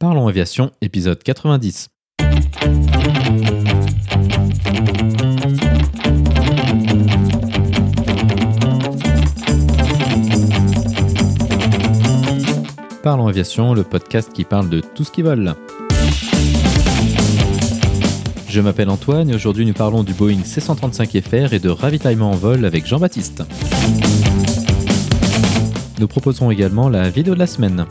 Parlons Aviation, épisode 90. Parlons Aviation, le podcast qui parle de tout ce qui vole. Je m'appelle Antoine et aujourd'hui nous parlons du Boeing C-135FR et de ravitaillement en vol avec Jean-Baptiste. Nous proposerons également la vidéo de la semaine.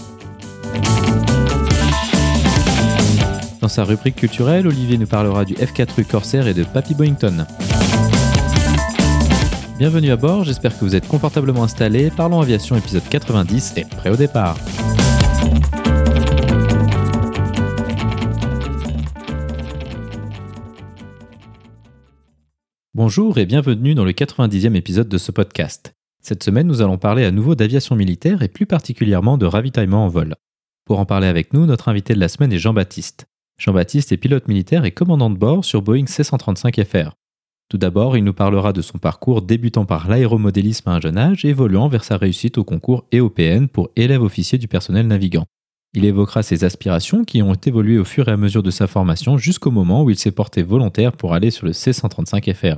Dans sa rubrique culturelle, Olivier nous parlera du F4U Corsair et de Papy Boeington. Bienvenue à bord, j'espère que vous êtes confortablement installés. Parlons aviation épisode 90 et prêt au départ. Bonjour et bienvenue dans le 90e épisode de ce podcast. Cette semaine, nous allons parler à nouveau d'aviation militaire et plus particulièrement de ravitaillement en vol. Pour en parler avec nous, notre invité de la semaine est Jean-Baptiste. Jean-Baptiste est pilote militaire et commandant de bord sur Boeing C-135FR. Tout d'abord, il nous parlera de son parcours débutant par l'aéromodélisme à un jeune âge évoluant vers sa réussite au concours EOPN pour élève officier du personnel navigant. Il évoquera ses aspirations qui ont évolué au fur et à mesure de sa formation jusqu'au moment où il s'est porté volontaire pour aller sur le C-135FR.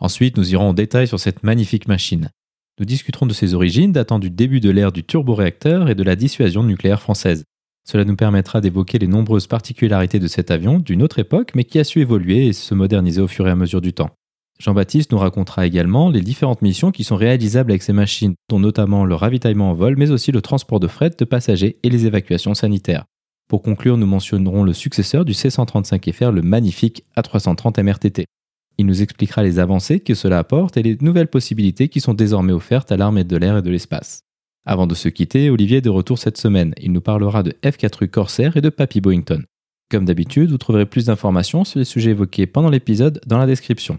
Ensuite, nous irons en détail sur cette magnifique machine. Nous discuterons de ses origines datant du début de l'ère du turboréacteur et de la dissuasion nucléaire française. Cela nous permettra d'évoquer les nombreuses particularités de cet avion d'une autre époque mais qui a su évoluer et se moderniser au fur et à mesure du temps. Jean-Baptiste nous racontera également les différentes missions qui sont réalisables avec ces machines, dont notamment le ravitaillement en vol, mais aussi le transport de fret de passagers et les évacuations sanitaires. Pour conclure, nous mentionnerons le successeur du C-135FR, le magnifique A330 MRTT. Il nous expliquera les avancées que cela apporte et les nouvelles possibilités qui sont désormais offertes à l'armée de l'air et de l'espace. Avant de se quitter, Olivier est de retour cette semaine. Il nous parlera de F4U Corsair et de Papy Boeington. Comme d'habitude, vous trouverez plus d'informations sur les sujets évoqués pendant l'épisode dans la description.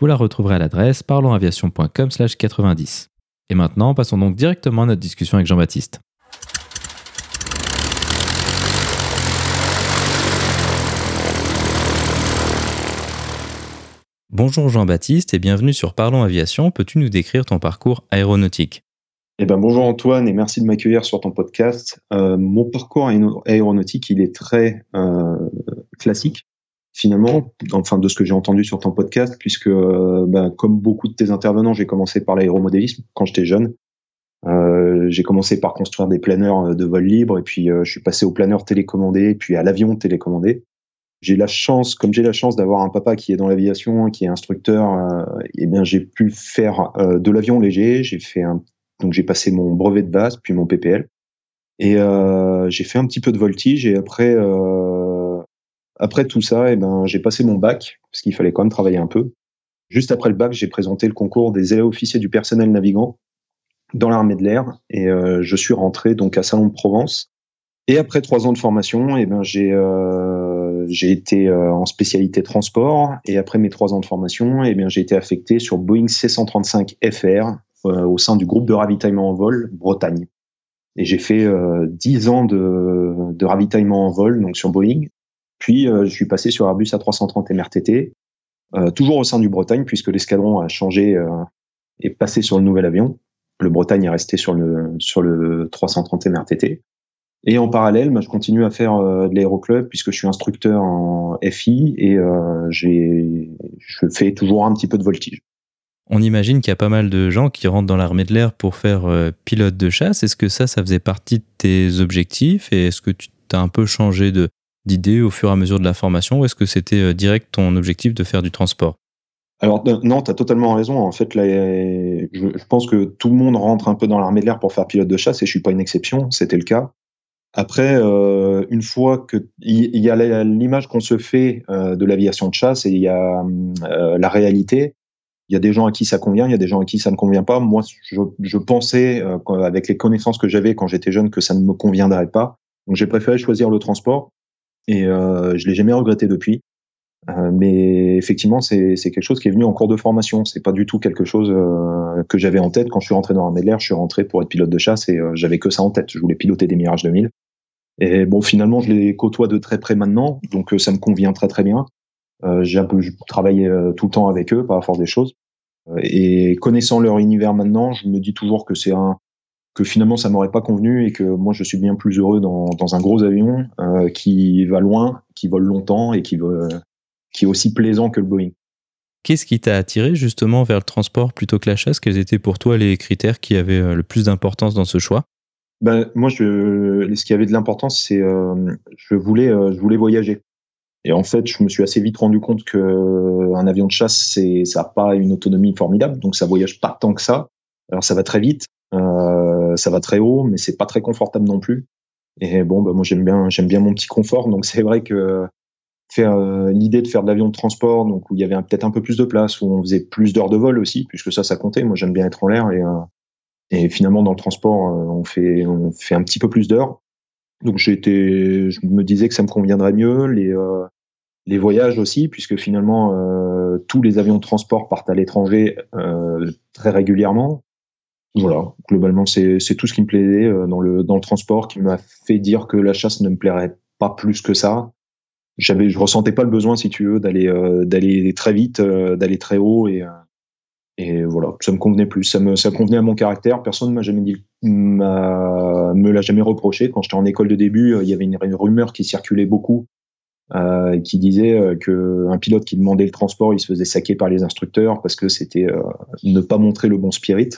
Vous la retrouverez à l'adresse parlonsaviation.com/90. Et maintenant, passons donc directement à notre discussion avec Jean-Baptiste. Bonjour Jean-Baptiste et bienvenue sur Parlons Aviation. Peux-tu nous décrire ton parcours aéronautique? Eh ben, bonjour Antoine et merci de m'accueillir sur ton podcast. Euh, mon parcours aéronautique, il est très euh, classique finalement, enfin de ce que j'ai entendu sur ton podcast, puisque euh, ben, comme beaucoup de tes intervenants, j'ai commencé par l'aéromodélisme quand j'étais jeune. Euh, j'ai commencé par construire des planeurs de vol libre et puis euh, je suis passé au planeur télécommandé, puis à l'avion télécommandé j'ai la chance, comme j'ai la chance d'avoir un papa qui est dans l'aviation, qui est instructeur, euh, eh bien j'ai pu faire euh, de l'avion léger. J'ai fait un, donc j'ai passé mon brevet de base, puis mon PPL, et euh, j'ai fait un petit peu de voltige. Et après, euh, après tout ça, eh ben j'ai passé mon bac parce qu'il fallait quand même travailler un peu. Juste après le bac, j'ai présenté le concours des élèves officiers du personnel navigant dans l'armée de l'air, et euh, je suis rentré donc à Salon de Provence. Et après trois ans de formation, eh ben j'ai j'ai été en spécialité transport. Et après mes trois ans de formation, eh bien j'ai été affecté sur Boeing C135 FR au sein du groupe de ravitaillement en vol Bretagne. Et j'ai fait euh, dix ans de, ravitaillement en vol donc sur Boeing. Puis je suis passé sur Airbus A330 MRTT, toujours au sein du Bretagne puisque l'escadron a changé et passé sur le nouvel avion. Le Bretagne est resté sur le sur le 330 MRTT. Et en parallèle, bah, je continue à faire euh, de l'aéroclub puisque je suis instructeur en FI et euh, je fais toujours un petit peu de voltige. On imagine qu'il y a pas mal de gens qui rentrent dans l'armée de l'air pour faire euh, pilote de chasse. Est-ce que ça, ça faisait partie de tes objectifs? Et est-ce que tu as un peu changé d'idée au fur et à mesure de la formation? Ou est-ce que c'était direct ton objectif de faire du transport? Alors non, tu as totalement raison. En fait, là, je, pense que tout le monde rentre un peu dans l'armée de l'air pour faire pilote de chasse et je suis pas une exception. C'était le cas. Après, euh, une fois que il y, a l'image qu'on se fait euh, de l'aviation de chasse et il y a euh, la réalité. Il y a des gens à qui ça convient, il y a des gens à qui ça ne convient pas. Moi, je, je pensais, avec les connaissances que j'avais quand j'étais jeune, que ça ne me conviendrait pas. Donc, j'ai préféré choisir le transport et je l'ai jamais regretté depuis. mais effectivement, c'est quelque chose qui est venu en cours de formation. C'est pas du tout quelque chose que j'avais en tête quand je suis rentré dans l'armée de l'air. Je suis rentré pour être pilote de chasse et j'avais que ça en tête. Je voulais piloter des Mirage 2000. Et bon, finalement, je les côtoie de très près maintenant, donc euh, ça me convient très très bien. Euh, j'ai un peu travaillé euh, tout le temps avec eux par la force des choses. Et connaissant leur univers maintenant, je me dis toujours que c'est un que finalement ça m'aurait pas convenu et que moi je suis bien plus heureux dans, dans un gros avion euh, qui va loin, qui vole longtemps et qui, veut, qui est aussi plaisant que le Boeing. Qu'est-ce qui t'a attiré justement vers le transport plutôt que la chasse? Quels étaient pour toi les critères qui avaient euh, le plus d'importance dans ce choix? Ben, Moi, je, ce qui avait de l'importance, c'est euh, je, voulais, euh, je voulais voyager. Et en fait, je me suis assez vite rendu compte que euh, un avion de chasse, c'est, ça n'a pas une autonomie formidable, donc ça voyage pas tant que ça. Alors ça va très vite, euh, ça va très haut, mais c'est pas très confortable non plus. Et bon, bah, moi j'aime bien, j'aime bien mon petit confort, donc c'est vrai que faire euh, l'idée de faire de l'avion de transport, donc où il y avait peut-être un peu plus de place, où on faisait plus d'heures de vol aussi, puisque ça, ça comptait. Moi, j'aime bien être en l'air et, euh, et finalement dans le transport, on fait on fait un petit peu plus d'heures. Donc j'étais, je me disais que ça me conviendrait mieux. Les euh, les voyages aussi, puisque finalement euh, tous les avions de transport partent à l'étranger euh, très régulièrement. Voilà, globalement c'est tout ce qui me plaisait euh, dans le dans le transport qui m'a fait dire que la chasse ne me plairait pas plus que ça. J'avais, je ressentais pas le besoin, si tu veux, d'aller euh, d'aller très vite, euh, d'aller très haut et et voilà, ça me convenait plus. Ça me, ça convenait à mon caractère. Personne ne m'a jamais dit, me l'a jamais reproché. Quand j'étais en école de début, euh, il y avait une, rumeur qui circulait beaucoup, euh, qui disait euh, que un pilote qui demandait le transport, il se faisait saquer par les instructeurs parce que c'était euh, ne pas montrer le bon spirit.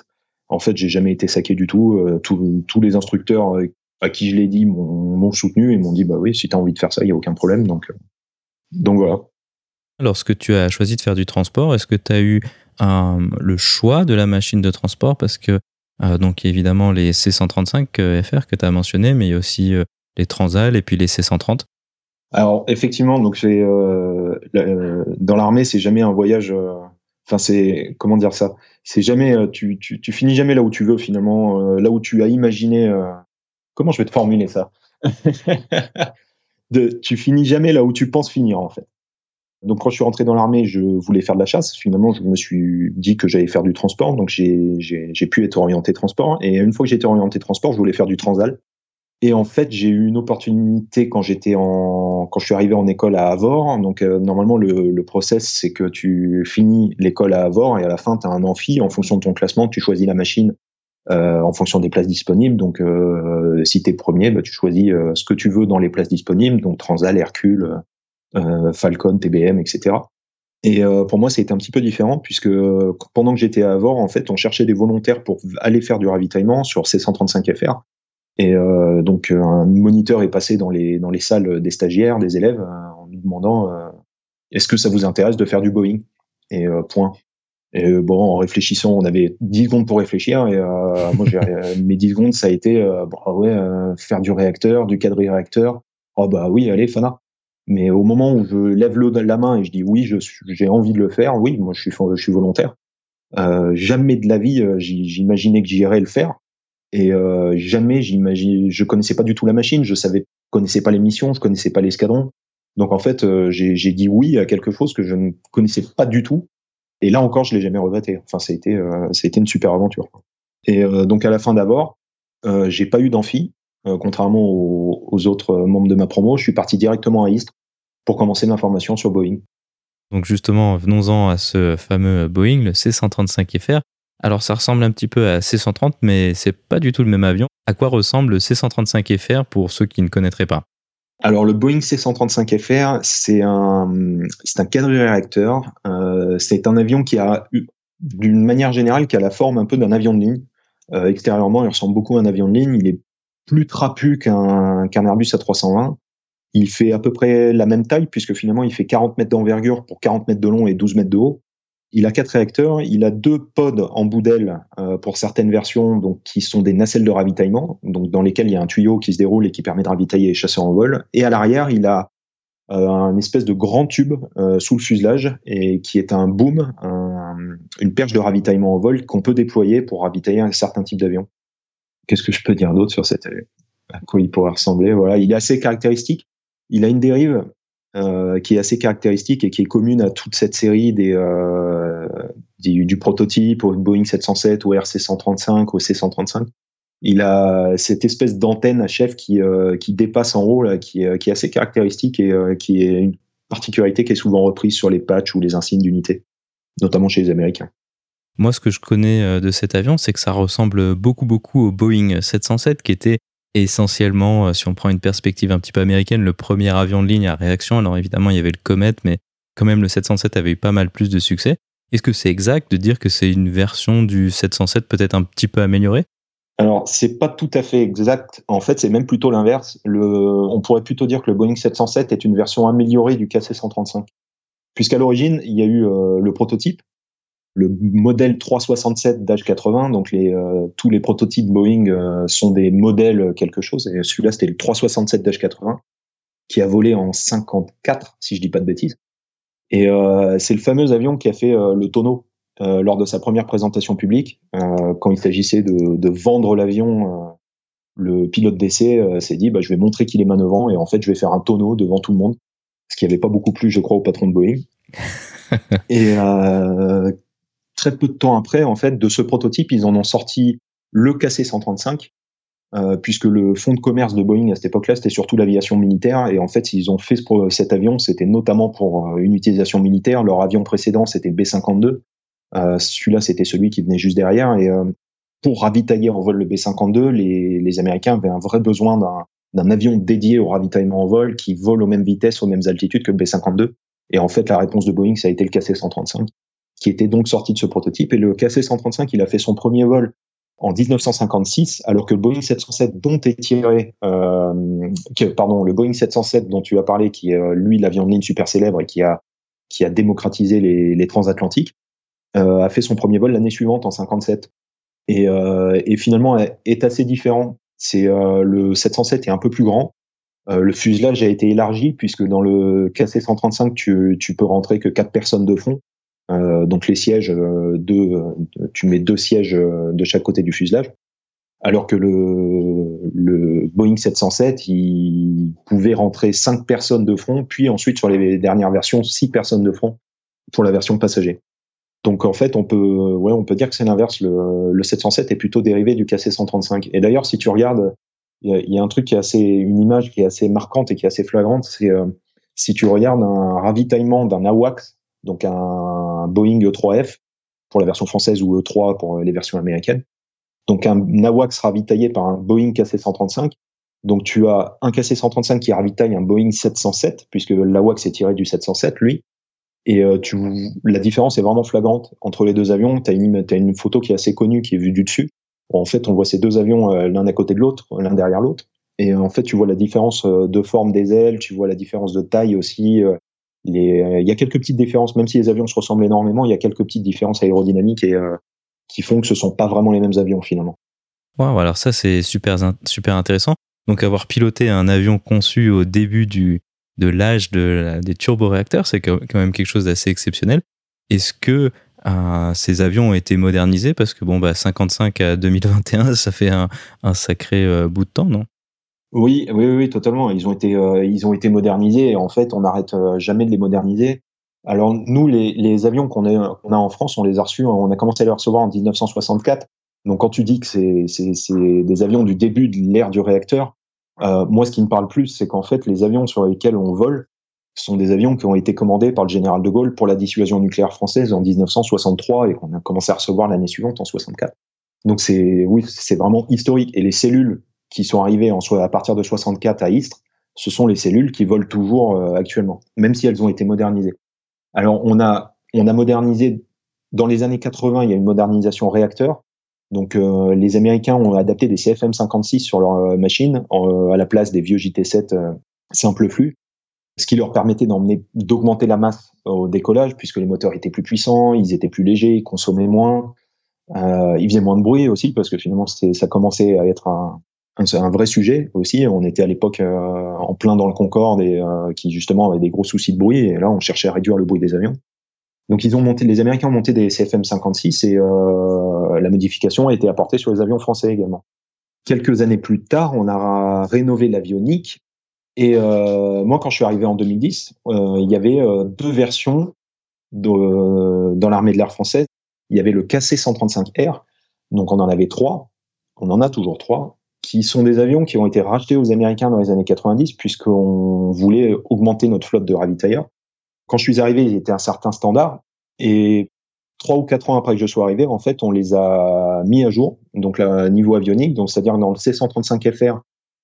En fait, j'ai jamais été saqué du tout. Tous les instructeurs à qui je l'ai dit m'ont soutenu et m'ont dit bah oui, si tu as envie de faire ça, il y a aucun problème. Donc, donc voilà. Lorsque tu as choisi de faire du transport, est-ce que tu as eu le choix de la machine de transport? Parce que donc évidemment les C135 euh, FR que tu as mentionné, mais il y a aussi euh, les Transal et puis les C130. Alors effectivement, donc c'est dans l'armée, c'est jamais un voyage. Enfin, c'est comment dire ça? C'est jamais tu, tu, tu, finis jamais là où tu veux finalement, là où tu as imaginé. comment je vais te formuler ça? De, Tu finis jamais là où tu penses finir en fait. Donc quand je suis rentré dans l'armée, je voulais faire de la chasse. Finalement, je me suis dit que j'allais faire du transport, donc j'ai pu être orienté transport. Et une fois que j'étais orienté transport, je voulais faire du transal. Et en fait, j'ai eu une opportunité quand j'étais en, quand je suis arrivé en école à Avor. Donc euh, normalement, le, le process, c'est que tu finis l'école à Avor et à la fin, tu as un amphi. En fonction de ton classement, tu choisis la machine euh, en fonction des places disponibles. Donc, euh, si tu es premier, bah, tu choisis euh, ce que tu veux dans les places disponibles, donc Transal, Hercule, Falcon, TBM, etc. Et euh, pour moi, c'était un petit peu différent puisque euh, pendant que j'étais à Avor, en fait, on cherchait des volontaires pour aller faire du ravitaillement sur C135FR. Et euh, donc, un moniteur est passé dans les, dans les salles des stagiaires, des élèves, en nous demandant est-ce que ça vous intéresse de faire du Boeing? Et point. Et bon, en réfléchissant, on avait 10 secondes pour réfléchir. Et mes 10 secondes, ça a été bah ouais, faire du réacteur, du quadri-réacteur. Oh bah oui, allez, Fana. Mais au moment où je lève le, la main et je dis oui, j'ai envie de le faire, oui, moi je suis, volontaire. Euh, jamais de la vie, euh, j'imaginais que j'irais le faire. Et euh, jamais j'imagine, je connaissais pas du tout la machine, je savais, connaissais pas les missions, je connaissais pas l'escadron. Donc en fait, euh, j'ai dit oui à quelque chose que je ne connaissais pas du tout. Et là encore, je l'ai jamais regretté. Enfin, ça a été, euh, une super aventure. Et euh, donc à la fin d'abord, j'ai pas eu d'amphi, contrairement aux, aux, autres membres de ma promo. Je suis parti directement à Istres pour commencer ma formation sur Boeing. Donc justement, venons-en à ce fameux Boeing, le C-135FR. Alors ça ressemble un petit peu à C-130, mais c'est pas du tout le même avion. À quoi ressemble le C-135FR pour ceux qui ne connaîtraient pas? Alors le Boeing C-135FR, c'est un, c'est un quadri-réacteur. Euh, c'est un avion qui a, d'une manière générale, qui a la forme un peu d'un avion de ligne. Euh, extérieurement, il ressemble beaucoup à un avion de ligne. Il est plus trapu qu'un qu'un Airbus A320. Il fait à peu près la même taille puisque finalement il fait 40 mètres d'envergure pour 40 mètres de long et 12 mètres de haut. Il a quatre réacteurs, il a deux pods en bout d'aile euh, pour certaines versions, donc qui sont des nacelles de ravitaillement, donc dans lesquelles il y a un tuyau qui se déroule et qui permet de ravitailler les chasseurs en vol. Et à l'arrière, il a euh, un espèce de grand tube euh, sous le fuselage et qui est un boom, un, une perche de ravitaillement en vol qu'on peut déployer pour ravitailler un certain type d'avion. Qu'est-ce que je peux dire d'autre sur cette à quoi il pourrait ressembler? Voilà, il est assez caractéristique il a une dérive euh, qui est assez caractéristique et qui est commune à toute cette série des, euh, du, prototype au Boeing 707, au RC 135, au C 135. Il a cette espèce d'antenne à chef qui, euh, qui dépasse en haut, là, qui, qui est assez caractéristique et qui est une particularité qui est souvent reprise sur les patchs ou les insignes d'unité, notamment chez les Américains. Moi, ce que je connais de cet avion, c'est que ça ressemble beaucoup, beaucoup au Boeing 707, qui était essentiellement, si on prend une perspective un petit peu américaine, le premier avion de ligne à réaction. Alors évidemment, il y avait le Comet, mais quand même, le 707 avait eu pas mal plus de succès. Est-ce que c'est exact de dire que c'est une version du 707 peut-être un petit peu améliorée? Alors, c'est pas tout à fait exact. En fait, c'est même plutôt l'inverse. on pourrait plutôt dire que le Boeing 707 est une version améliorée du KC-135. Puisqu'à l'origine, il y a eu euh, le prototype, le modèle 367-80. Donc, les, euh, tous les prototypes Boeing euh, sont des modèles quelque chose. Et celui-là, c'était le 367-80, qui a volé en 54, si je dis pas de bêtises. Et c'est le fameux avion qui a fait le tonneau euh, lors de sa première présentation publique, euh, quand il s'agissait de, de, vendre l'avion, euh, le pilote d'essai s'est dit bah, je vais montrer qu'il est manœuvrant et en fait je vais faire un tonneau devant tout le monde, ce qui n'avait pas beaucoup plu, je crois, au patron de Boeing. et très peu de temps après, en fait, de ce prototype, ils en ont sorti le KC-135, euh, puisque le fonds de commerce de Boeing à cette époque-là, c'était surtout l'aviation militaire. Et en fait, ils ont fait cet avion, c'était notamment pour une utilisation militaire. Leur avion précédent, c'était le B-52. Euh, celui-là, c'était celui qui venait juste derrière. Et euh, pour ravitailler en vol le B-52, les, les, Américains avaient un vrai besoin d'un avion dédié au ravitaillement en vol qui vole aux mêmes vitesses, aux mêmes altitudes que le B-52. Et en fait, la réponse de Boeing, ça a été le KC-135, qui était donc sorti de ce prototype. Et le KC-135, il a fait son premier vol en 1956, alors que le Boeing 707 dont est tiré, euh, pardon, le Boeing 707 dont tu as parlé, qui est euh, lui l'avion de ligne super célèbre et qui a qui a démocratisé les, les transatlantiques, euh, a fait son premier vol l'année suivante en 57 et, euh, et finalement est assez différent. C'est euh, le 707 est un peu plus grand. le fuselage a été élargi puisque dans le KC-135 tu, tu peux rentrer que quatre personnes de fond. Euh, donc les sièges, deux, tu mets deux sièges de chaque côté du fuselage. Alors que le, Boeing 707, il pouvait rentrer cinq personnes de front, puis ensuite sur les dernières versions, six personnes de front pour la version passager. Donc en fait, on peut, ouais, on peut dire que c'est l'inverse. Le, le 707 est plutôt dérivé du KC-135. Et d'ailleurs, si tu regardes, il y, a un truc qui est assez, une image qui est assez marquante et qui est assez flagrante, c'est euh, si tu regardes un ravitaillement d'un AWACS, donc un Boeing E3F pour la version française ou E3 pour les versions américaines. Donc un AWACS ravitaillé par un Boeing KC-135. Donc tu as un KC-135 qui ravitaille un Boeing 707 puisque l'AWACS est tiré du 707 lui et euh, tu, la différence est vraiment flagrante entre les deux avions. Tu as une, photo qui est assez connue, qui est vue du dessus. En fait, on voit ces deux avions euh, l'un à côté de l'autre, l'un derrière l'autre. Et en fait, tu vois la différence euh, de forme des ailes, tu vois la différence de taille aussi. Il y a quelques petites différences, même si les avions se ressemblent énormément, il y a quelques petites différences aérodynamiques et qui font que ce sont pas vraiment les mêmes avions finalement. Wow, alors ça c'est super super intéressant. Donc avoir piloté un avion conçu au début du, de l'âge de des turboréacteurs, c'est quand même quelque chose d'assez exceptionnel. Est-ce que euh, ces avions ont été modernisés? Parce que bon, bah, 55 à 2021, ça fait un, sacré euh, bout de temps, non? Oui, oui, oui, totalement. Ils ont été, euh, ils ont été modernisés. Et en fait, on n'arrête jamais de les moderniser. Alors nous, les, avions qu'on a, a, en France, on les a reçus, on a commencé à les recevoir en 1964. Donc quand tu dis que c'est des avions du début de l'ère du réacteur, euh, moi, ce qui me parle plus, c'est qu'en fait, les avions sur lesquels on vole sont des avions qui ont été commandés par le général de Gaulle pour la dissuasion nucléaire française en 1963 et qu'on a commencé à recevoir l'année suivante en 64. Donc c'est oui, c'est vraiment historique. Et les cellules qui sont arrivées en, à partir de 64 à Istres, ce sont les cellules qui volent toujours euh, actuellement, même si elles ont été modernisées. Alors on a on a modernisé dans les années 80, il y a une modernisation réacteur donc euh, les Américains ont adapté des CFM56 sur leur euh, machine euh, à la place des vieux JT7 simple flux, ce qui leur permettait d'augmenter la masse au décollage puisque les moteurs étaient plus puissants, ils étaient plus légers, ils consommaient moins, ils faisaient moins de bruit aussi parce que finalement ça commençait à être un, un, vrai sujet aussi. On était à l'époque en plein dans le Concorde et qui justement avait des gros soucis de bruit et là on cherchait à réduire le bruit des avions. Donc ils ont monté, les Américains ont monté des CFM 56 et euh, la modification a été apportée sur les avions français également. Quelques années plus tard, on a rénové l'avionique et euh, moi, quand je suis arrivé en 2010, euh, il y avait deux versions dans l'armée de l'air française. Il y avait le KC-135R, donc on en avait trois, on en a toujours trois, qui sont des avions qui ont été rachetés aux Américains dans les années 90 puisqu'on voulait augmenter notre flotte de ravitailleurs quand je suis arrivé, il était un certain standard. Et trois ou quatre ans après que je sois arrivé, en fait, on les a mis à jour. Donc, le niveau avionique, donc c'est-à-dire dans le C135FR,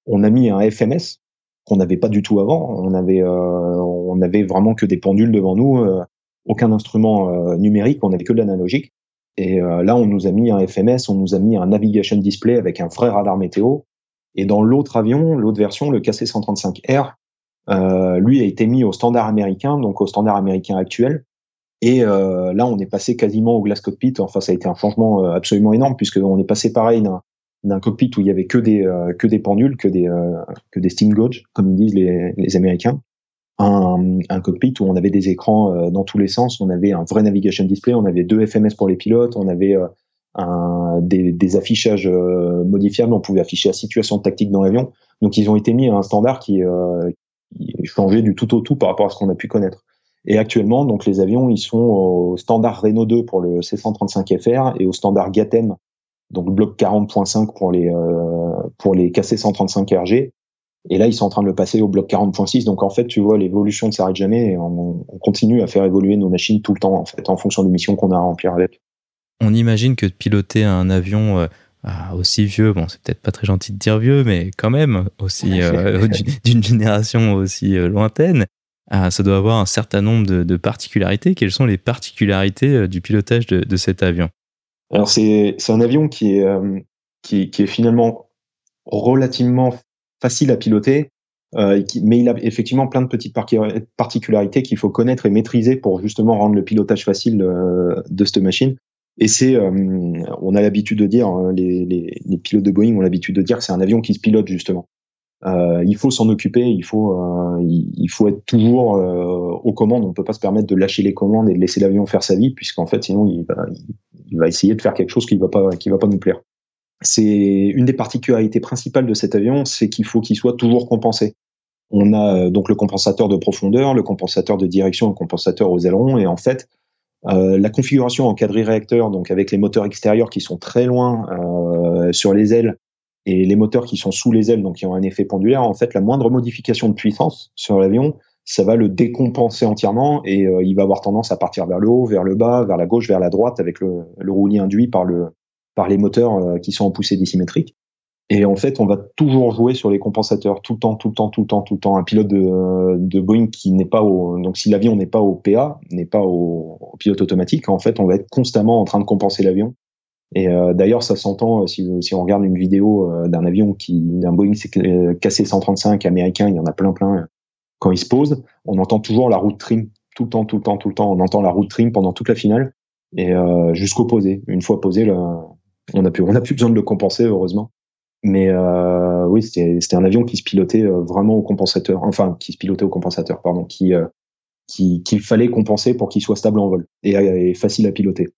on a mis un FMS qu'on n'avait pas du tout avant. On avait, euh, on avait vraiment que des pendules devant nous, euh, aucun instrument euh, numérique, on avait que de l'analogique. Et là, on nous a mis un FMS, on nous a mis un navigation display avec un vrai radar météo. Et dans l'autre avion, l'autre version, le KC-135R, lui a été mis au standard américain, donc au standard américain actuel. Et euh, là, on est passé quasiment au glass cockpit. Enfin, ça a été un changement euh, absolument énorme puisque on est passé pareil d'un cockpit où il y avait que des euh, que des pendules, que des que des steam gauge, comme disent les, les Américains, un, un, cockpit où on avait des écrans dans tous les sens. On avait un vrai navigation display, on avait deux FMS pour les pilotes, on avait un, des, des, affichages modifiables, on pouvait afficher la situation tactique dans l'avion. Donc, ils ont été mis à un standard qui, qui changeait du tout au tout par rapport à ce qu'on a pu connaître. Et actuellement, donc les avions, ils sont au standard Renault 2 pour le C135FR et au standard GATEM, donc bloc 40.5 pour les euh, pour les KC135RG. Et là, ils sont en train de le passer au bloc 40.6. Donc en fait, tu vois, l'évolution ne s'arrête jamais. Et on, on, continue à faire évoluer nos machines tout le temps, en fait, en fonction des missions qu'on a à remplir avec. On imagine que de piloter un avion euh, aussi vieux, bon, c'est peut-être pas très gentil de dire vieux, mais quand même aussi euh, d'une génération aussi euh, lointaine, ça doit avoir un certain nombre de, particularités. Quelles sont les particularités du pilotage de, cet avion? Alors c'est un avion qui est, qui, qui, est finalement relativement facile à piloter, euh, mais il a effectivement plein de petites particularités qu'il faut connaître et maîtriser pour justement rendre le pilotage facile de cette machine. Et c'est, on a l'habitude de dire, hein, les, pilotes de Boeing ont l'habitude de dire que c'est un avion qui se pilote justement. Euh, il faut s'en occuper, il faut, euh, il, faut être toujours euh, aux commandes. On ne peut pas se permettre de lâcher les commandes et de laisser l'avion faire sa vie, puisqu'en fait, sinon, il va, essayer de faire quelque chose qui qui va pas nous plaire. C'est une des particularités principales de cet avion, c'est qu'il faut qu'il soit toujours compensé. On a donc le compensateur de profondeur, le compensateur de direction, le compensateur aux ailerons, et en fait, euh, la configuration en quadri-réacteur, donc avec les moteurs extérieurs qui sont très loin euh, sur les ailes, et les moteurs qui sont sous les ailes, donc qui ont un effet pendulaire, en fait, la moindre modification de puissance sur l'avion, ça va le décompenser entièrement et euh, il va avoir tendance à partir vers le haut, vers le bas, vers la gauche, vers la droite, avec le roulis induit par, le, par les moteurs euh, qui sont en poussée dissymétrique. Et en fait, on va toujours jouer sur les compensateurs tout le temps, tout le temps, tout le temps, tout le temps. Un pilote de, de Boeing qui n'est pas au, donc si l'avion n'est pas au PA, n'est pas au, pilote automatique, en fait, on va être constamment en train de compenser l'avion et euh, d'ailleurs, ça s'entend euh, si, si, on regarde une vidéo euh, d'un avion qui, d'un Boeing KC-135 américain, il y en a plein, plein. Quand il se pose, on entend toujours la route trim tout le temps, tout le temps, tout le temps. On entend la route trim pendant toute la finale et euh, jusqu'au posé. Une fois posé, là, on a plus, plus besoin de le compenser, heureusement. Mais euh, oui, c'était un avion qui se pilotait vraiment au compensateur, enfin qui se pilotait au compensateur, pardon, qui qu'il fallait compenser pour qu'il soit stable en vol et, facile à piloter.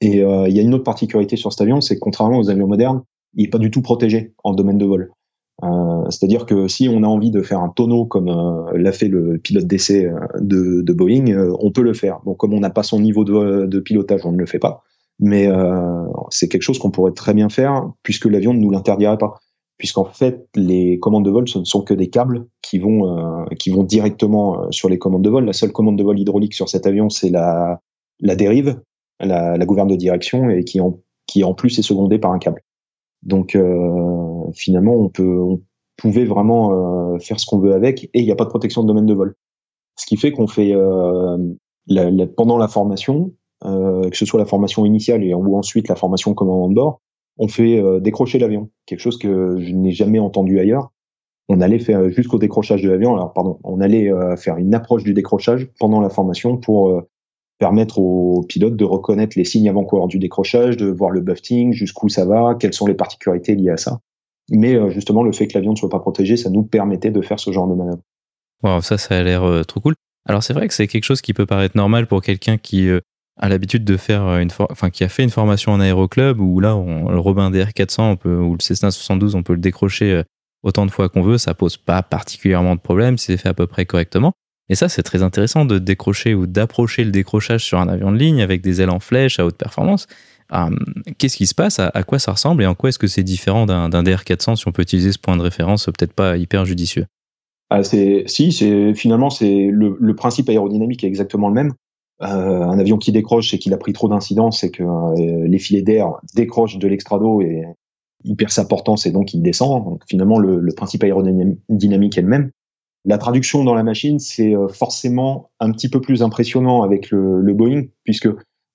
Et euh, il y a une autre particularité sur cet avion, c'est que contrairement aux avions modernes, il n'est pas du tout protégé en domaine de vol. Euh, C'est-à-dire que si on a envie de faire un tonneau comme euh, l'a fait le pilote d'essai euh, de, Boeing, euh, on peut le faire. Donc comme on n'a pas son niveau de, pilotage, on ne le fait pas. Mais c'est quelque chose qu'on pourrait très bien faire puisque l'avion ne nous l'interdirait pas. Puisqu'en fait, les commandes de vol, ce ne sont que des câbles qui vont, qui vont directement sur les commandes de vol. La seule commande de vol hydraulique sur cet avion, c'est la, la dérive, la, la gouverne de direction et qui en, qui en plus est secondée par un câble. Donc euh, finalement, on peut, on pouvait vraiment euh, faire ce qu'on veut avec et il n'y a pas de protection de domaine de vol. Ce qui fait qu'on fait euh, la, pendant la formation, euh, que ce soit la formation initiale et, ou ensuite la formation commandant de bord, on fait euh, décrocher l'avion, quelque chose que je n'ai jamais entendu ailleurs. On allait faire jusqu'au décrochage de l'avion. Alors pardon, on allait faire une approche du décrochage pendant la formation pour permettre aux pilotes de reconnaître les signes avant-coureurs du décrochage, de voir le buffeting, jusqu'où ça va, quelles sont les particularités liées à ça. Mais euh, justement, le fait que l'avion ne soit pas protégé, ça nous permettait de faire ce genre de manœuvre. Wow, ça, ça a l'air euh, trop cool. Alors c'est vrai que c'est quelque chose qui peut paraître normal pour quelqu'un qui euh, a l'habitude de faire une, enfin qui a fait une formation en aéroclub où là, le Robin DR400 on peut, ou le Cessna 72, on peut le décrocher autant de fois qu'on veut, ça pose pas particulièrement de problème c'est fait à peu près correctement. Et ça, c'est très intéressant de décrocher ou d'approcher le décrochage sur un avion de ligne avec des ailes en flèche à haute performance. Hum, qu'est-ce qui se passe? À, quoi ça ressemble et en quoi est-ce que c'est différent d'un DR400 si on peut utiliser ce point de référence peut-être pas hyper judicieux? Ah, Si, finalement, c'est le, principe aérodynamique est exactement le même. Un avion qui décroche, c'est qu'il a pris trop d'incidence, c'est que les filets d'air décrochent de l'extrado et il perd sa portance et donc il descend. Donc finalement, le, principe aérodynamique est le même. La traduction dans la machine, c'est forcément un petit peu plus impressionnant avec le, Boeing, puisque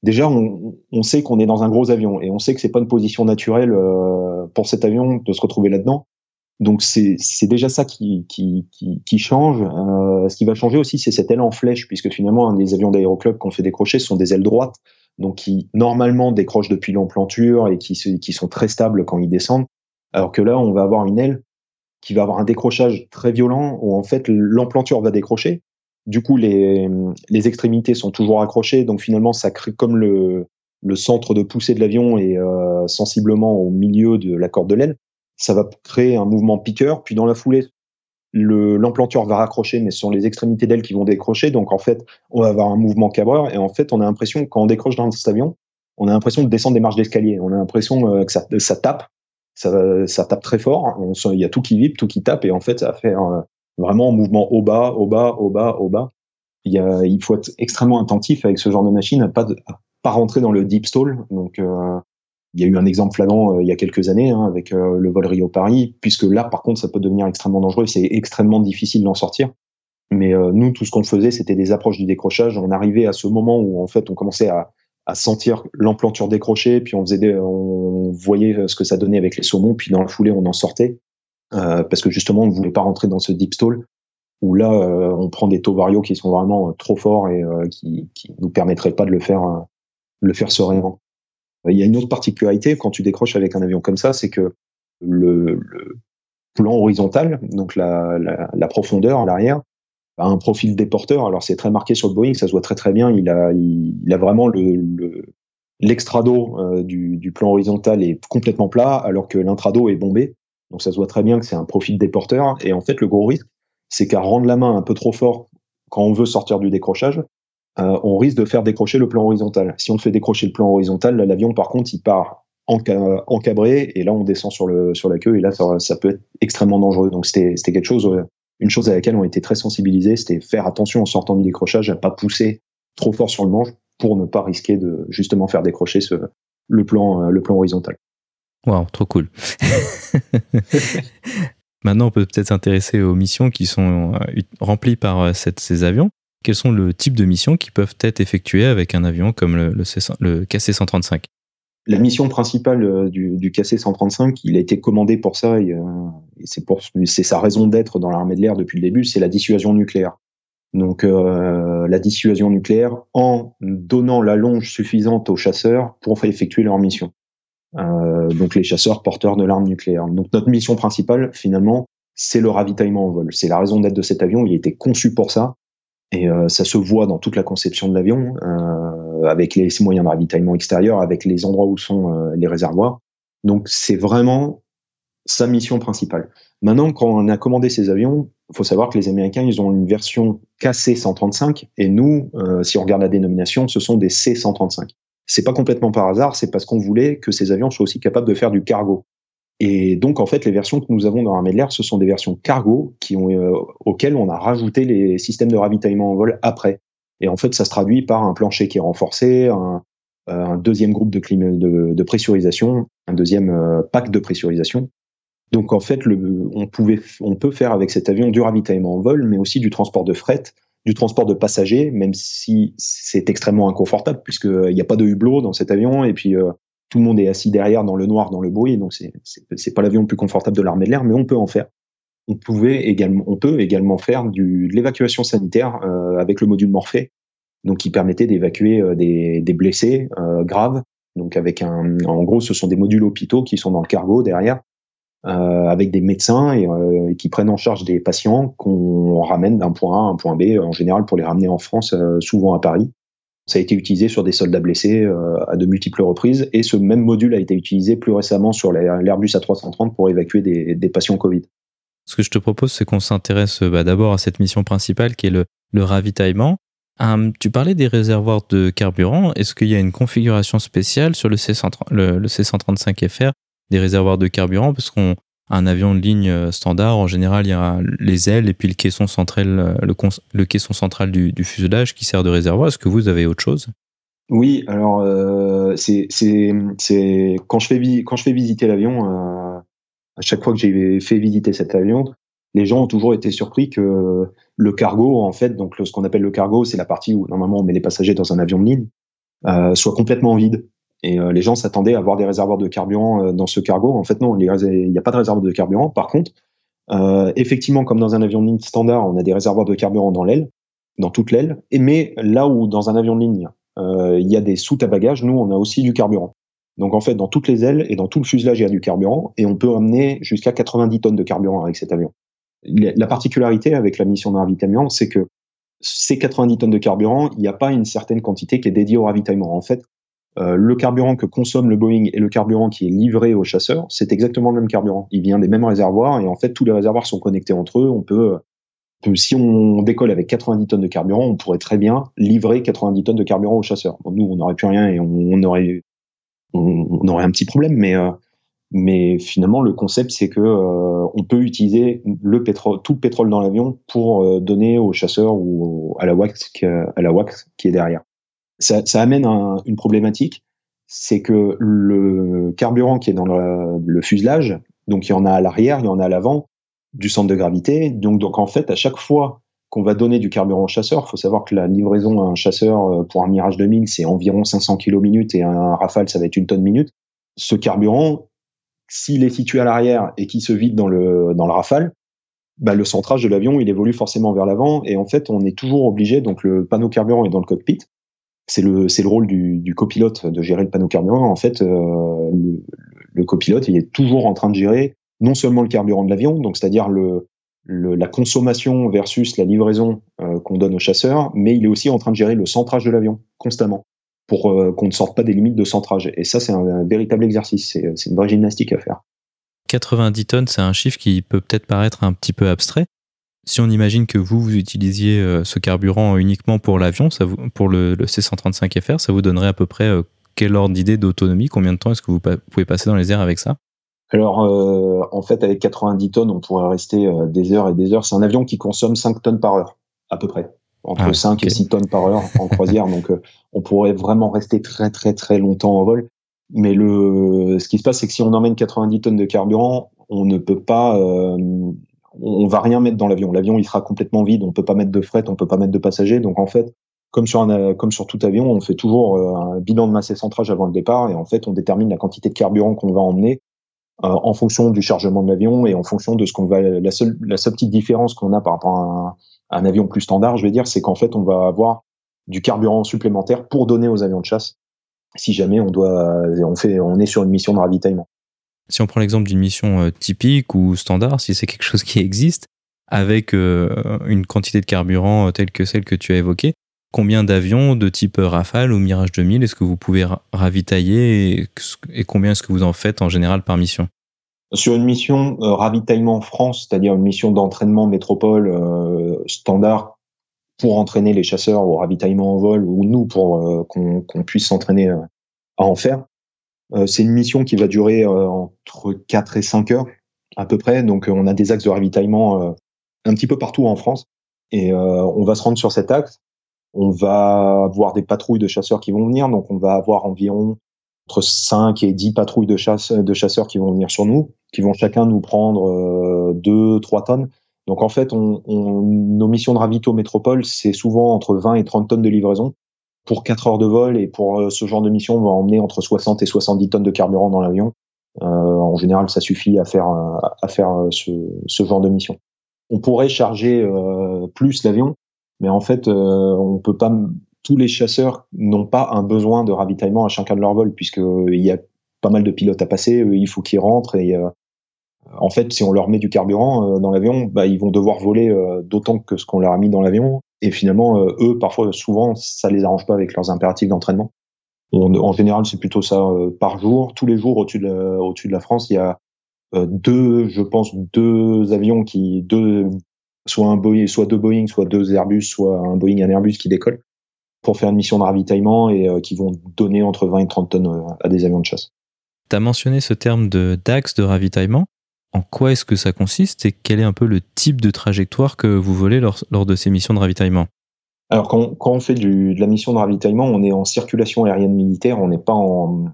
déjà, on, on sait qu'on est dans un gros avion et on sait que c'est pas une position naturelle euh, pour cet avion de se retrouver là-dedans. Donc c'est déjà ça qui, qui, qui, qui change. Euh, ce qui va changer aussi, c'est cette aile en flèche, puisque finalement, des avions d'aéroclub qu'on fait décrocher sont des ailes droites, donc qui normalement décrochent depuis l'emplanture et qui, qui sont très stables quand ils descendent. Alors que là, on va avoir une aile qui va avoir un décrochage très violent, où en fait l'emplanture va décrocher, du coup, les, les extrémités sont toujours accrochées, donc finalement, ça crée comme le, le centre de poussée de l'avion est euh, sensiblement au milieu de la corde de l'aile, ça va créer un mouvement piqueur, puis dans la foulée, l'emplanture va raccrocher, mais ce sont les extrémités d'aile qui vont décrocher, donc en fait, on va avoir un mouvement cabreur, et en fait, on a l'impression, quand on décroche dans cet avion, on a l'impression de descendre des marches d'escalier, on a l'impression euh, que ça, ça tape, ça, ça tape très fort, il y a tout qui vibre, tout qui tape, et en fait, ça faire vraiment en mouvement au bas, au bas, au bas, au bas. Il, y a, il faut être extrêmement attentif avec ce genre de machine, à pas, pas rentrer dans le deep stall. Donc, euh, il y a eu un exemple flagrant euh, il y a quelques années hein, avec euh, le vol Rio-Paris, puisque là, par contre, ça peut devenir extrêmement dangereux. C'est extrêmement difficile d'en sortir. Mais nous, tout ce qu'on faisait, c'était des approches du décrochage. On arrivait à ce moment où, en fait, on commençait à, sentir l'emplanture décrocher, puis on faisait, on voyait ce que ça donnait avec les saumons, puis dans la foulée, on en sortait. Euh, parce que justement on ne voulait pas rentrer dans ce deep stall où là euh, on prend des taux variaux qui sont vraiment euh, trop forts et qui, qui nous permettraient pas de le faire le faire sereinement. Il y a une autre particularité quand tu décroches avec un avion comme ça, c'est que le, plan horizontal, donc la, profondeur à l'arrière, a un profil déporteur. Alors c'est très marqué sur le Boeing, ça se voit très très bien. Il a, vraiment le, l'extrado du, du, plan horizontal est complètement plat, alors que l'intrado est bombé. Donc ça se voit très bien que c'est un profil déporteur. Et en fait, le gros risque, c'est qu'à rendre la main un peu trop fort quand on veut sortir du décrochage, euh, on risque de faire décrocher le plan horizontal. Si on fait décrocher le plan horizontal, l'avion, par contre, il part encabré et là, on descend sur, le, sur la queue et là, ça, peut être extrêmement dangereux. Donc c'était quelque chose, euh, une chose à laquelle on était très sensibilisés, c'était faire attention en sortant du décrochage à pas pousser trop fort sur le manche pour ne pas risquer de justement faire décrocher ce, le, plan, euh, le plan horizontal. Waouh, trop cool. Maintenant, on peut peut-être s'intéresser aux missions qui sont euh, remplies par euh, ces avions. Quels sont le type de missions qui peuvent être effectuées avec un avion comme le, le, KC-135 La mission principale euh, du, du, KC-135, il a été commandé pour ça, et, c'est sa raison d'être dans l'armée de l'air depuis le début, c'est la dissuasion nucléaire. Donc la dissuasion nucléaire en donnant la longe suffisante aux chasseurs pour effectuer leur mission. Euh, donc les chasseurs porteurs de l'arme nucléaire. Donc notre mission principale, finalement, c'est le ravitaillement en vol. C'est la raison d'être de cet avion. Il a été conçu pour ça. Et euh, ça se voit dans toute la conception de l'avion, euh, avec les moyens de ravitaillement extérieur, avec les endroits où sont euh, les réservoirs. Donc c'est vraiment sa mission principale. Maintenant, quand on a commandé ces avions, il faut savoir que les Américains, ils ont une version KC-135, et nous, euh, si on regarde la dénomination, ce sont des C-135 c'est pas complètement par hasard, c'est parce qu'on voulait que ces avions soient aussi capables de faire du cargo. Et donc, en fait, les versions que nous avons dans l'armée de l'air, ce sont des versions cargo qui ont, euh, auxquelles on a rajouté les systèmes de ravitaillement en vol après. Et en fait, ça se traduit par un plancher qui est renforcé, un, euh, deuxième groupe de, de, de, pressurisation, un deuxième euh, pack de pressurisation. Donc, en fait, le, on, pouvait, on peut faire avec cet avion du ravitaillement en vol, mais aussi du transport de fret du transport de passagers, même si c'est extrêmement inconfortable puisqu'il euh, n'y a pas de hublot dans cet avion et puis euh, tout le monde est assis derrière dans le noir, dans le bruit, donc c'est c'est pas l'avion le plus confortable de l'armée de l'air, mais on peut en faire. On pouvait également, on peut également faire du, de l'évacuation sanitaire euh, avec le module Morphée, donc qui permettait d'évacuer des, des, blessés graves. Donc avec un, en gros, ce sont des modules hôpitaux qui sont dans le cargo derrière euh, avec des médecins et, euh, qui prennent en charge des patients qu'on ramène d'un point A à un point B, en général pour les ramener en France, euh, souvent à Paris. Ça a été utilisé sur des soldats blessés à de multiples reprises et ce même module a été utilisé plus récemment sur l'Airbus A330 pour évacuer des, patients Covid. Ce que je te propose, c'est qu'on s'intéresse bah, d'abord à cette mission principale qui est le, le ravitaillement. Hum, tu parlais des réservoirs de carburant. Est-ce qu'il y a une configuration spéciale sur le, C130, le, le C135FR des réservoirs de carburant? Parce qu'on un avion de ligne standard, en général, il y a les ailes et puis le caisson central, le, caisson central du, fuselage qui sert de réservoir. Est-ce que vous avez autre chose? Oui, alors c'est quand je fais visiter l'avion, à chaque fois que j'ai fait visiter cet avion, les gens ont toujours été surpris que le cargo, en fait, donc ce qu'on appelle le cargo, c'est la partie où normalement on met les passagers dans un avion de ligne, euh, soit complètement vide. Et euh, les gens s'attendaient à avoir des réservoirs de carburant euh, dans ce cargo. En fait, non, il n'y a pas de réservoir de carburant. Par contre, euh, effectivement, comme dans un avion de ligne standard, on a des réservoirs de carburant dans l'aile, dans toute l'aile. Mais là où dans un avion de ligne, il y a des soutes à bagages, nous, on a aussi du carburant. Donc en fait, dans toutes les ailes et dans tout le fuselage, il y a du carburant et on peut amener jusqu'à 90 tonnes de carburant avec cet avion. La particularité avec la mission de ravitaillement, c'est que ces 90 tonnes de carburant, il n'y a pas une certaine quantité qui est dédiée au ravitaillement. En fait, euh, le carburant que consomme le Boeing et le carburant qui est livré aux chasseurs, c'est exactement le même carburant. Il vient des mêmes réservoirs et en fait, tous les réservoirs sont connectés entre eux. On peut, si on décolle avec 90 tonnes de carburant, on pourrait très bien livrer 90 tonnes de carburant aux chasseurs. nous, on n'aurait plus rien et on, aurait, on, aurait un petit problème, mais euh, mais finalement, le concept, c'est que euh, on peut utiliser le pétrole, tout le pétrole dans l'avion pour euh, donner aux chasseurs ou à la wax, à la wax qui est derrière. Ça, ça amène une problématique, c'est que le carburant qui est dans le, le, fuselage, donc il y en a à l'arrière, il y en a à l'avant du centre de gravité. Donc, donc en fait, à chaque fois qu'on va donner du carburant au chasseur, il faut savoir que la livraison à un chasseur euh, pour un Mirage 2000, c'est environ 500 kg minute et un Rafale, ça va être une tonne minute. Ce carburant, s'il est situé à l'arrière et qu'il se vide dans le, dans le rafale, bah, le centrage de l'avion, il évolue forcément vers l'avant. Et en fait, on est toujours obligé, donc le panneau carburant est dans le cockpit. C'est le, rôle du, copilote de gérer le panneau carburant. En fait, euh, le, copilote, il est toujours en train de gérer non seulement le carburant de l'avion, donc c'est-à-dire la consommation versus la livraison euh, qu'on donne au chasseur, mais il est aussi en train de gérer le centrage de l'avion constamment pour euh, qu'on ne sorte pas des limites de centrage. Et ça, c'est un, véritable exercice, c'est une vraie gymnastique à faire. 90 tonnes, c'est un chiffre qui peut peut-être paraître un petit peu abstrait. Si on imagine que vous, vous utilisiez euh, ce carburant uniquement pour l'avion, pour le, C-135FR, ça vous donnerait à peu près euh, quel ordre d'idée d'autonomie? Combien de temps est-ce que vous pouvez passer dans les airs avec ça? Alors, en fait, avec 90 tonnes, on pourrait rester des heures et des heures. C'est un avion qui consomme 5 tonnes par heure, à peu près entre 5 ah, et 6 tonnes par heure en croisière. donc, euh, on pourrait vraiment rester très, très, très longtemps en vol. Mais le, ce qui se passe, c'est que si on emmène 90 tonnes de carburant, on ne peut pas, euh, on va rien mettre dans l'avion. L'avion, il sera complètement vide. On peut pas mettre de fret, on peut pas mettre de passagers. Donc, en fait, comme sur un, comme sur tout avion, on fait toujours euh, un bilan de masse et centrage avant le départ. Et en fait, on détermine la quantité de carburant qu'on va emmener en fonction du chargement de l'avion et en fonction de ce qu'on va, la seule, la seule petite différence qu'on a par rapport à un, un avion plus standard, je vais dire, c'est qu'en fait, on va avoir du carburant supplémentaire pour donner aux avions de chasse si jamais on doit, on fait, on est sur une mission de ravitaillement. Si on prend l'exemple d'une mission euh, typique ou standard, si c'est quelque chose qui existe, avec euh, une quantité de carburant euh, telle que celle que tu as évoquée, combien d'avions de type Rafale ou Mirage 2000 est-ce que vous pouvez ravitailler et combien est-ce que vous en faites en général par mission? Sur une mission ravitaillement France, c'est-à-dire une mission d'entraînement métropole standard pour entraîner les chasseurs au ravitaillement en vol ou nous pour qu'on puisse s'entraîner à en faire. C'est une mission qui va durer entre 4 et 5 heures à peu près. Donc on a des axes de ravitaillement un petit peu partout en France et on va se rendre sur cet axe. On va avoir des patrouilles de chasseurs qui vont venir, donc on va avoir environ entre 5 et 10 patrouilles de, chasse, de chasseurs qui vont venir sur nous, qui vont chacun nous prendre 2, euh, 3 tonnes. Donc en fait, nos missions de ravito métropole, c'est souvent entre 20 et 30 tonnes de livraison pour 4 heures de vol. Et pour euh, ce genre de mission, on va emmener entre 60 et 70 tonnes de carburant dans l'avion. Euh, en général, ça suffit à faire, à faire ce, ce genre de mission. On pourrait charger euh, plus l'avion, mais en fait, on peut pas tous les chasseurs n'ont pas un besoin de ravitaillement à chacun de leur vol, puisqu'il euh, y a pas mal de pilotes à passer, il faut qu'ils rentrent et euh, en fait, si on leur met du carburant euh, dans l'avion, bah, ils vont devoir voler d'autant que ce qu'on leur a mis dans l'avion. Et finalement, eux, parfois, souvent, ça les arrange pas avec leurs impératifs d'entraînement. En général, c'est plutôt ça par jour. Tous les jours, au-dessus de, la, France, il y a deux, je pense, deux avions qui, deux, soit un Boeing, soit deux Boeing, soit deux Airbus, soit un Boeing et un Airbus qui décollent pour faire une mission de ravitaillement et euh, qui vont donner entre 20 et 30 tonnes euh, à des avions de chasse. Tu as mentionné ce terme de DAX de ravitaillement. En quoi est-ce que ça consiste et quel est un peu le type de trajectoire que vous volez lors, de ces missions de ravitaillement? Alors quand, on fait de la mission de ravitaillement, on est en circulation aérienne militaire, on n'est pas en,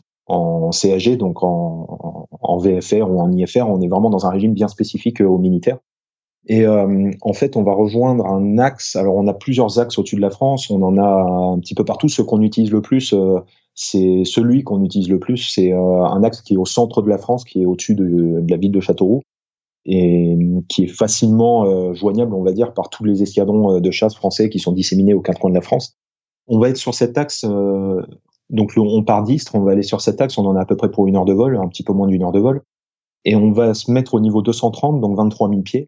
CAG, donc en, VFR ou en IFR, on est vraiment dans un régime bien spécifique aux militaires. Et euh, en fait, on va rejoindre un axe. Alors, on a plusieurs axes au-dessus de la France. On en a un petit peu partout. Ce qu'on utilise le plus, euh, c'est celui qu'on utilise le plus. C'est euh, un axe qui est au centre de la France, qui est au-dessus de, la ville de Châteauroux et qui est facilement joignable, on va dire, par tous les escadrons de chasse français qui sont disséminés aux quatre coins de la France. On va être sur cet axe. donc, on part d'Istres. On va aller sur cet axe. On en a à peu près pour une heure de vol, un petit peu moins d'une heure de vol. Et on va se mettre au niveau 230, donc 23 000 pieds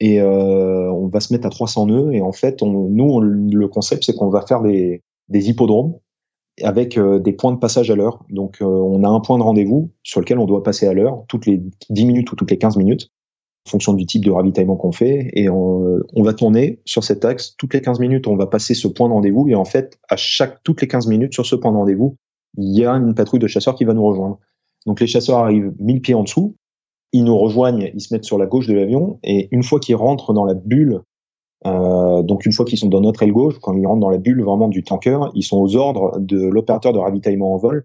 et euh, on va se mettre à 300 nœuds et en fait on, nous le concept c'est qu'on va faire des, des hippodromes avec euh, des points de passage à l'heure. Donc euh, on a un point de rendez-vous sur lequel on doit passer à l'heure toutes les 10 minutes ou toutes les 15 minutes en fonction du type de ravitaillement qu'on fait. Et on, on, va tourner sur cet axe toutes les 15 minutes. On va passer ce point de rendez-vous. Et en fait à chaque toutes les 15 minutes sur ce point de rendez-vous il y a une patrouille de chasseurs qui va nous rejoindre. Donc les chasseurs arrivent 1000 pieds en dessous. Ils nous rejoignent, ils se mettent sur la gauche de l'avion, et une fois qu'ils rentrent dans la bulle, euh, donc une fois qu'ils sont dans notre aile gauche, quand ils rentrent dans la bulle vraiment du tanker, ils sont aux ordres de l'opérateur de ravitaillement en vol,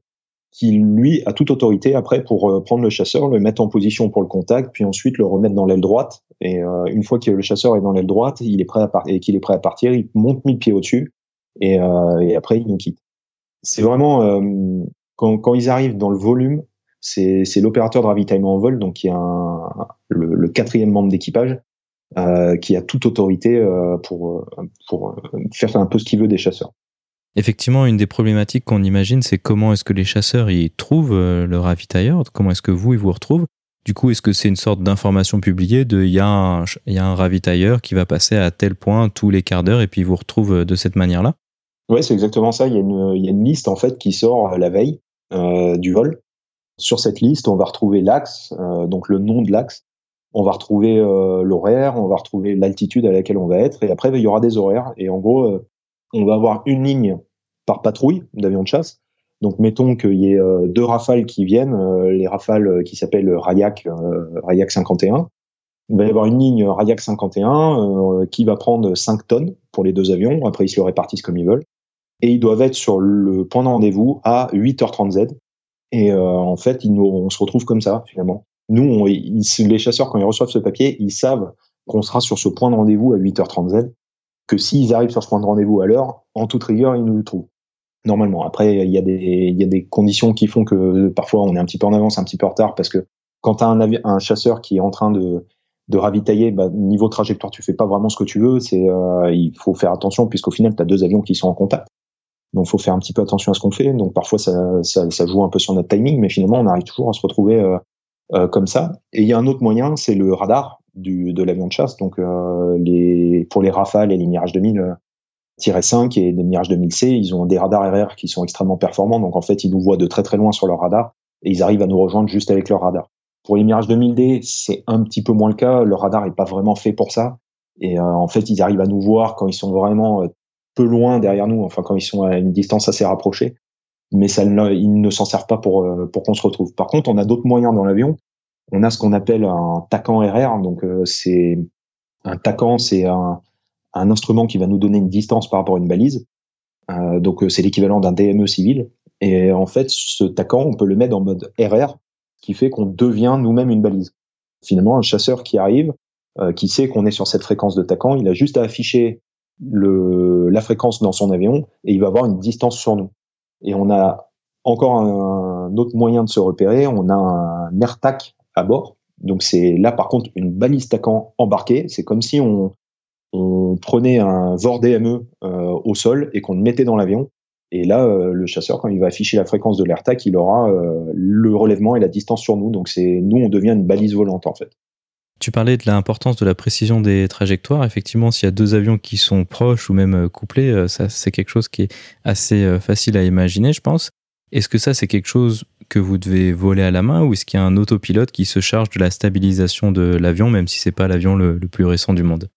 qui lui a toute autorité après pour euh, prendre le chasseur, le mettre en position pour le contact, puis ensuite le remettre dans l'aile droite. Et euh, une fois que le chasseur est dans l'aile droite, il est prêt à et qu'il est prêt à partir, il monte mille pieds au-dessus, et, après il nous quitte. C'est vraiment quand, quand ils arrivent dans le volume, c'est l'opérateur de ravitaillement en vol, donc qui est un, le, quatrième membre d'équipage, euh, qui a toute autorité euh, pour, pour faire un peu ce qu'il veut des chasseurs. Effectivement, une des problématiques qu'on imagine, c'est comment est-ce que les chasseurs y trouvent euh, le ravitailleur, comment est-ce que vous, ils vous retrouvent. Du coup, est-ce que c'est une sorte d'information publiée de il y, a un, y a un ravitailleur qui va passer à tel point tous les quarts d'heure et puis ils vous retrouvent de cette manière-là? Oui, c'est exactement ça. Il y, a une, il y, a une, liste en fait qui sort la veille du vol sur cette liste, on va retrouver l'axe, euh, donc le nom de l'axe. On va retrouver euh, l'horaire, on va retrouver l'altitude à laquelle on va être, et après il y aura des horaires. Et en gros, euh, on va avoir une ligne par patrouille d'avions de chasse. Donc mettons qu'il y ait deux rafales qui viennent, les rafales qui s'appellent Rayak, Rayak 51. Il va y avoir une ligne Rayak 51 qui va prendre 5 tonnes pour les deux avions. Après, ils se le répartissent comme ils veulent. Et ils doivent être sur le point de rendez-vous à 8h30 Z. Et euh, en fait, ils nous, on se retrouve comme ça finalement. Nous, les chasseurs, quand ils reçoivent ce papier, ils savent qu'on sera sur ce point de rendez-vous à 8h30 Z, que s'ils arrivent sur ce point de rendez-vous à l'heure, en toute rigueur, ils nous le trouvent. Normalement. Après, il y, a des, conditions qui font que parfois on est un petit peu en avance, un petit peu en retard, parce que quand tu as un, chasseur qui est en train de, ravitailler, bah, niveau trajectoire, tu fais pas vraiment ce que tu veux. Euh, il faut faire attention puisqu'au final, tu as deux avions qui sont en contact. Donc, faut faire un petit peu attention à ce qu'on fait. Donc, parfois, ça, ça, joue un peu sur notre timing, mais finalement, on arrive toujours à se retrouver euh, comme ça. Et il y a un autre moyen, c'est le radar du, de l'avion de chasse. Donc, euh, les, pour les Rafales et les Mirage 2000 5 et les Mirage 2000C, ils ont des radars RR qui sont extrêmement performants. Donc, en fait, ils nous voient de très très loin sur leur radar et ils arrivent à nous rejoindre juste avec leur radar. Pour les Mirage 2000D, c'est un petit peu moins le cas. Leur radar est pas vraiment fait pour ça. Et en fait, ils arrivent à nous voir quand ils sont vraiment peu loin derrière nous, enfin quand ils sont à une distance assez rapprochée, mais ça ils ne s'en servent pas pour, euh, pour qu'on se retrouve. Par contre, on a d'autres moyens dans l'avion. On a ce qu'on appelle un TACAN RR, donc euh, c'est un TACAN, c'est un, un, instrument qui va nous donner une distance par rapport à une balise. Euh, donc c'est l'équivalent d'un DME civil. Et en fait, ce TACAN, on peut le mettre en mode RR, qui fait qu'on devient nous-mêmes une balise. Finalement, un chasseur qui arrive, qui sait qu'on est sur cette fréquence de TACAN, il a juste à afficher le, la fréquence dans son avion et il va avoir une distance sur nous. Et on a encore un, autre moyen de se repérer, on a un AirTag à bord. Donc c'est là par contre une balise TACAN embarquée. C'est comme si on, prenait un VOR DME euh, au sol et qu'on le mettait dans l'avion. Et là, euh, le chasseur, quand il va afficher la fréquence de l'AirTag, il aura euh, le relèvement et la distance sur nous. Donc c'est nous, on devient une balise volante en fait. Tu parlais de l'importance de la précision des trajectoires. Effectivement, s'il y a deux avions qui sont proches ou même euh, couplés, euh, ça c'est quelque chose qui est assez euh, facile à imaginer, je pense. Est-ce que ça c'est quelque chose que vous devez voler à la main ou est-ce qu'il y a un autopilote qui se charge de la stabilisation de l'avion, même si c'est pas l'avion le, plus récent du monde?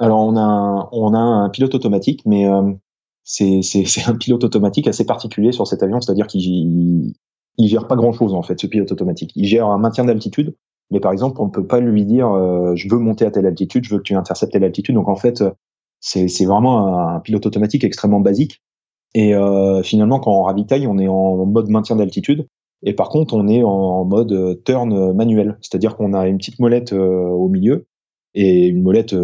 Alors on a un, on a un pilote automatique, mais c'est un pilote automatique assez particulier sur cet avion, c'est-à-dire qu'il il gère pas grand-chose en fait, ce pilote automatique. Il gère un maintien d'altitude Mais par exemple, on peut pas lui dire euh, je veux monter à telle altitude, je veux que tu interceptes telle altitude. Donc en fait, c'est c'est vraiment un, pilote automatique extrêmement basique. Et euh, finalement, quand on ravitaille, on est en mode maintien d'altitude. Et par contre, on est en mode turn manuel, c'est-à-dire qu'on a une petite molette au milieu et une molette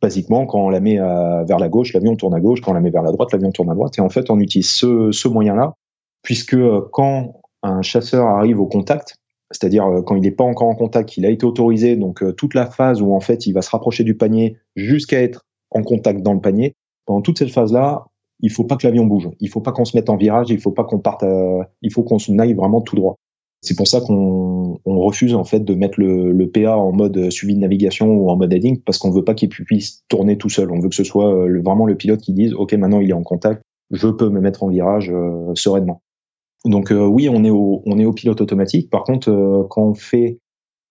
basiquement, quand on la met vers la gauche, l'avion tourne à gauche. Quand on la met vers la droite, l'avion tourne à droite. Et en fait, on utilise ce, ce moyen-là, puisque euh, quand un chasseur arrive au contact, c'est-à-dire euh, quand il n'est pas encore en contact, il a été autorisé, donc euh, toute la phase où en fait il va se rapprocher du panier jusqu'à être en contact dans le panier, pendant toute cette phase-là, il faut pas que l'avion bouge, il faut pas qu'on se mette en virage, il faut pas qu'on parte, il faut qu'on aille vraiment tout droit. C'est pour ça qu'on refuse en fait de mettre le, PA en mode suivi de navigation ou en mode heading parce qu'on veut pas qu'il puisse tourner tout seul. On veut que ce soit euh, vraiment le pilote qui dise OK maintenant il est en contact, je peux me mettre en virage euh, sereinement. Donc euh, oui on est au on est au pilote automatique. Par contre quand on fait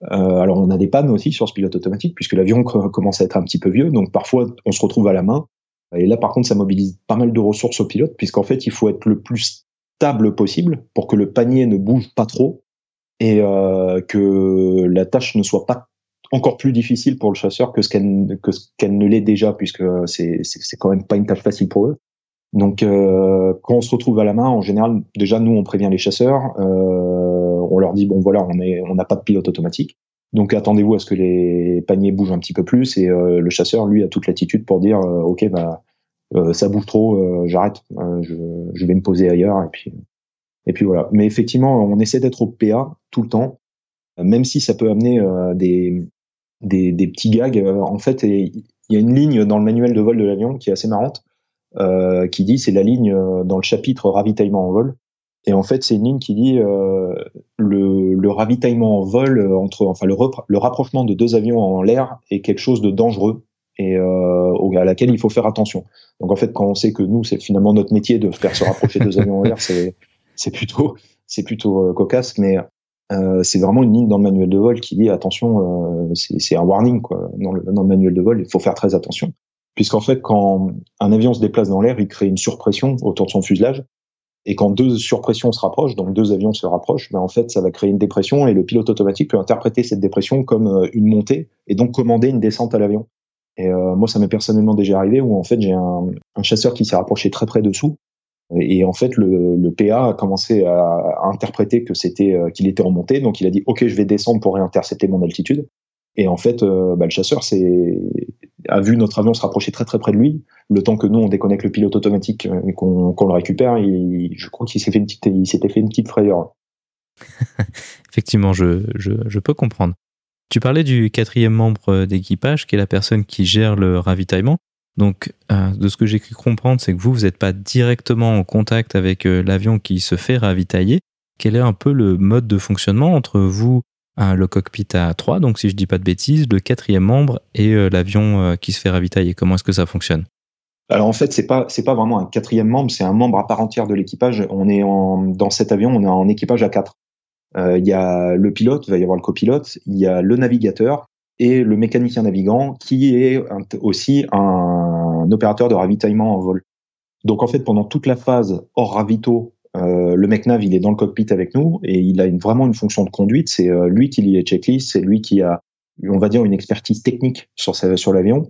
alors on a des pannes aussi sur ce pilote automatique puisque l'avion commence à être un petit peu vieux donc parfois on se retrouve à la main et là par contre ça mobilise pas mal de ressources au pilote puisqu'en fait il faut être le plus stable possible pour que le panier ne bouge pas trop et euh, que la tâche ne soit pas encore plus difficile pour le chasseur que ce qu'elle que qu'elle ne l'est déjà puisque c'est c'est quand même pas une tâche facile pour eux. Donc euh, quand on se retrouve à la main, en général, déjà nous on prévient les chasseurs, euh, on leur dit bon voilà on est on n'a pas de pilote automatique, donc attendez-vous à ce que les paniers bougent un petit peu plus et euh, le chasseur lui a toute l'attitude pour dire euh, ok bah euh, ça bouge trop, euh, j'arrête, je, je, vais me poser ailleurs et puis et puis voilà. Mais effectivement, on essaie d'être au PA tout le temps, même si ça peut amener des, des, des petits gags. En fait, il y a une ligne dans le manuel de vol de l'avion qui est assez marrante, euh, qui dit c'est la ligne dans le chapitre ravitaillement en vol. Et en fait, c'est une ligne qui dit euh, le, le, ravitaillement en vol entre enfin le, le rapprochement de deux avions en l'air est quelque chose de dangereux et euh, à laquelle il faut faire attention. Donc en fait, quand on sait que nous, c'est finalement notre métier de faire se rapprocher deux avions en l'air, c'est c'est plutôt c'est plutôt euh, cocasse, mais euh, c'est vraiment une ligne dans le manuel de vol qui dit attention, euh, c'est un warning quoi. Dans le, dans le manuel de vol, il faut faire très attention, puisqu'en fait, quand un avion se déplace dans l'air, il crée une surpression autour de son fuselage, et quand deux surpressions se rapprochent, donc deux avions se rapprochent, ben en fait, ça va créer une dépression, et le pilote automatique peut interpréter cette dépression comme euh, une montée, et donc commander une descente à l'avion. Et euh, moi, ça m'est personnellement déjà arrivé où en fait j'ai un, chasseur qui s'est rapproché très près dessous. Et en fait, le, le PA a commencé à, interpréter que c'était euh, qu'il était remonté, donc il a dit OK, je vais descendre pour réintercepter mon altitude. Et en fait, euh, bah, le chasseur a vu notre avion se rapprocher très très près de lui. Le temps que nous on déconnecte le pilote automatique et qu'on le récupère, je crois qu'il s'était fait une petite frayeur. Effectivement, je, peux comprendre. Tu parlais du quatrième membre d'équipage, qui est la personne qui gère le ravitaillement. Donc, euh, de ce que j'ai pu comprendre, c'est que vous, vous n'êtes pas directement en contact avec euh, l'avion qui se fait ravitailler. Quel est un peu le mode de fonctionnement entre vous, euh, le cockpit à 3, donc si je dis pas de bêtises, le quatrième membre et euh, l'avion euh, qui se fait ravitailler Comment est-ce que ça fonctionne? Alors en fait, c'est pas pas vraiment un quatrième membre, c'est un membre à part entière de l'équipage. On est en, dans cet avion, on est en équipage à 4. Euh, il y a le pilote, il va y avoir le copilote, il y a le navigateur et le mécanicien navigant qui est aussi un, opérateur de ravitaillement en vol. Donc en fait, pendant toute la phase hors ravito, euh, le mec nav il est dans le cockpit avec nous et il a vraiment une fonction de conduite. C'est euh, lui qui lit les checklists, c'est lui qui a, on va dire, une expertise technique sur, l'avion.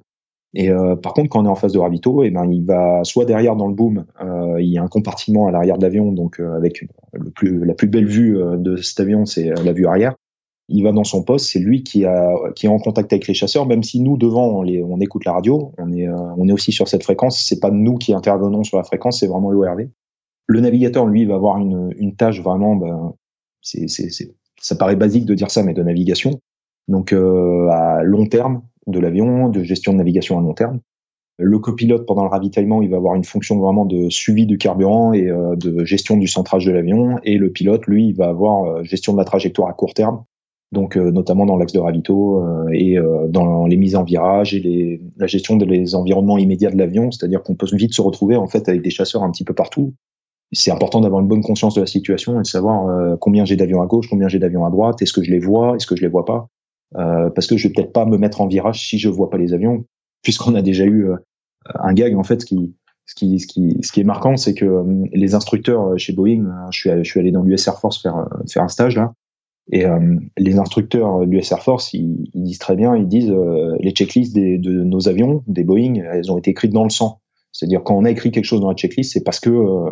Et euh, par contre, quand on est en phase de ravito, et eh ben il va soit derrière dans le boom, euh, il y a un compartiment à l'arrière de l'avion, donc avec la plus belle vue de cet avion, c'est la vue arrière. Il va dans son poste, c'est lui qui, est en contact avec les chasseurs, même si nous devant on écoute la radio, on est, on est aussi sur cette fréquence. C'est pas nous qui intervenons sur la fréquence, c'est vraiment l'ORV. Le navigateur, lui, va avoir une, une tâche vraiment, ben, c'est, c'est, ça paraît basique de dire ça, mais de navigation. Donc à long terme, de l'avion, de gestion de navigation à long terme. Le copilote, pendant le ravitaillement, il va avoir une fonction vraiment de suivi du carburant et euh, de gestion du centrage de l'avion. Et le pilote, lui, il va avoir euh, gestion de la trajectoire à court terme, donc euh, notamment dans l'axe de ravito et dans les mises en virage et les, la gestion des environnements immédiats de l'avion. C'est-à-dire qu'on peut vite se retrouver en fait avec des chasseurs un petit peu partout. C'est important d'avoir une bonne conscience de la situation et de savoir combien j'ai d'avions à gauche, combien j'ai d'avions à droite, est-ce que je les vois, est-ce que je les vois pas? Euh, parce que je vais peut-être pas me mettre en virage si je vois pas les avions, puisqu'on a déjà eu euh, un gag en fait. Ce qui, est marquant, c'est que euh, les instructeurs chez Boeing, je suis, allé dans l'US Air Force faire un stage là, Et les instructeurs de l'US Air Force, ils, disent très bien, ils disent les checklists de nos avions, des Boeing, elles ont été écrites dans le sang. C'est-à-dire quand on a écrit quelque chose dans la checklist, c'est parce que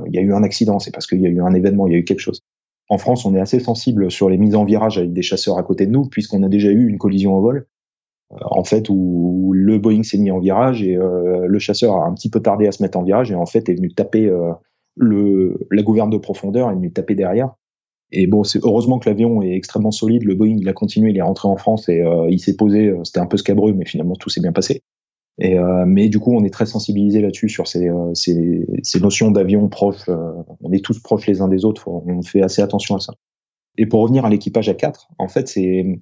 il y a eu un accident, c'est parce qu'il y a eu un événement, il y a eu quelque chose. En France, on est assez sensible sur les mises en virage avec des chasseurs à côté de nous, puisqu'on a déjà eu une collision au vol en fait, où le Boeing s'est mis en virage et euh, le chasseur a un petit peu tardé à se mettre en virage et en fait est venu taper euh, le, la gouverne de profondeur, est venu taper derrière. Et bon, c'est heureusement que l'avion est extrêmement solide. Le Boeing, il a continué, il est rentré en France et euh, il s'est posé. C'était un peu scabreux, mais finalement tout s'est bien passé. Et mais du coup, on est très sensibilisé là-dessus sur ces, ces, ces notions d'avion proches. on est tous proches les uns des autres. On fait assez attention à ça. Et pour revenir à l'équipage à 4, en fait, c'est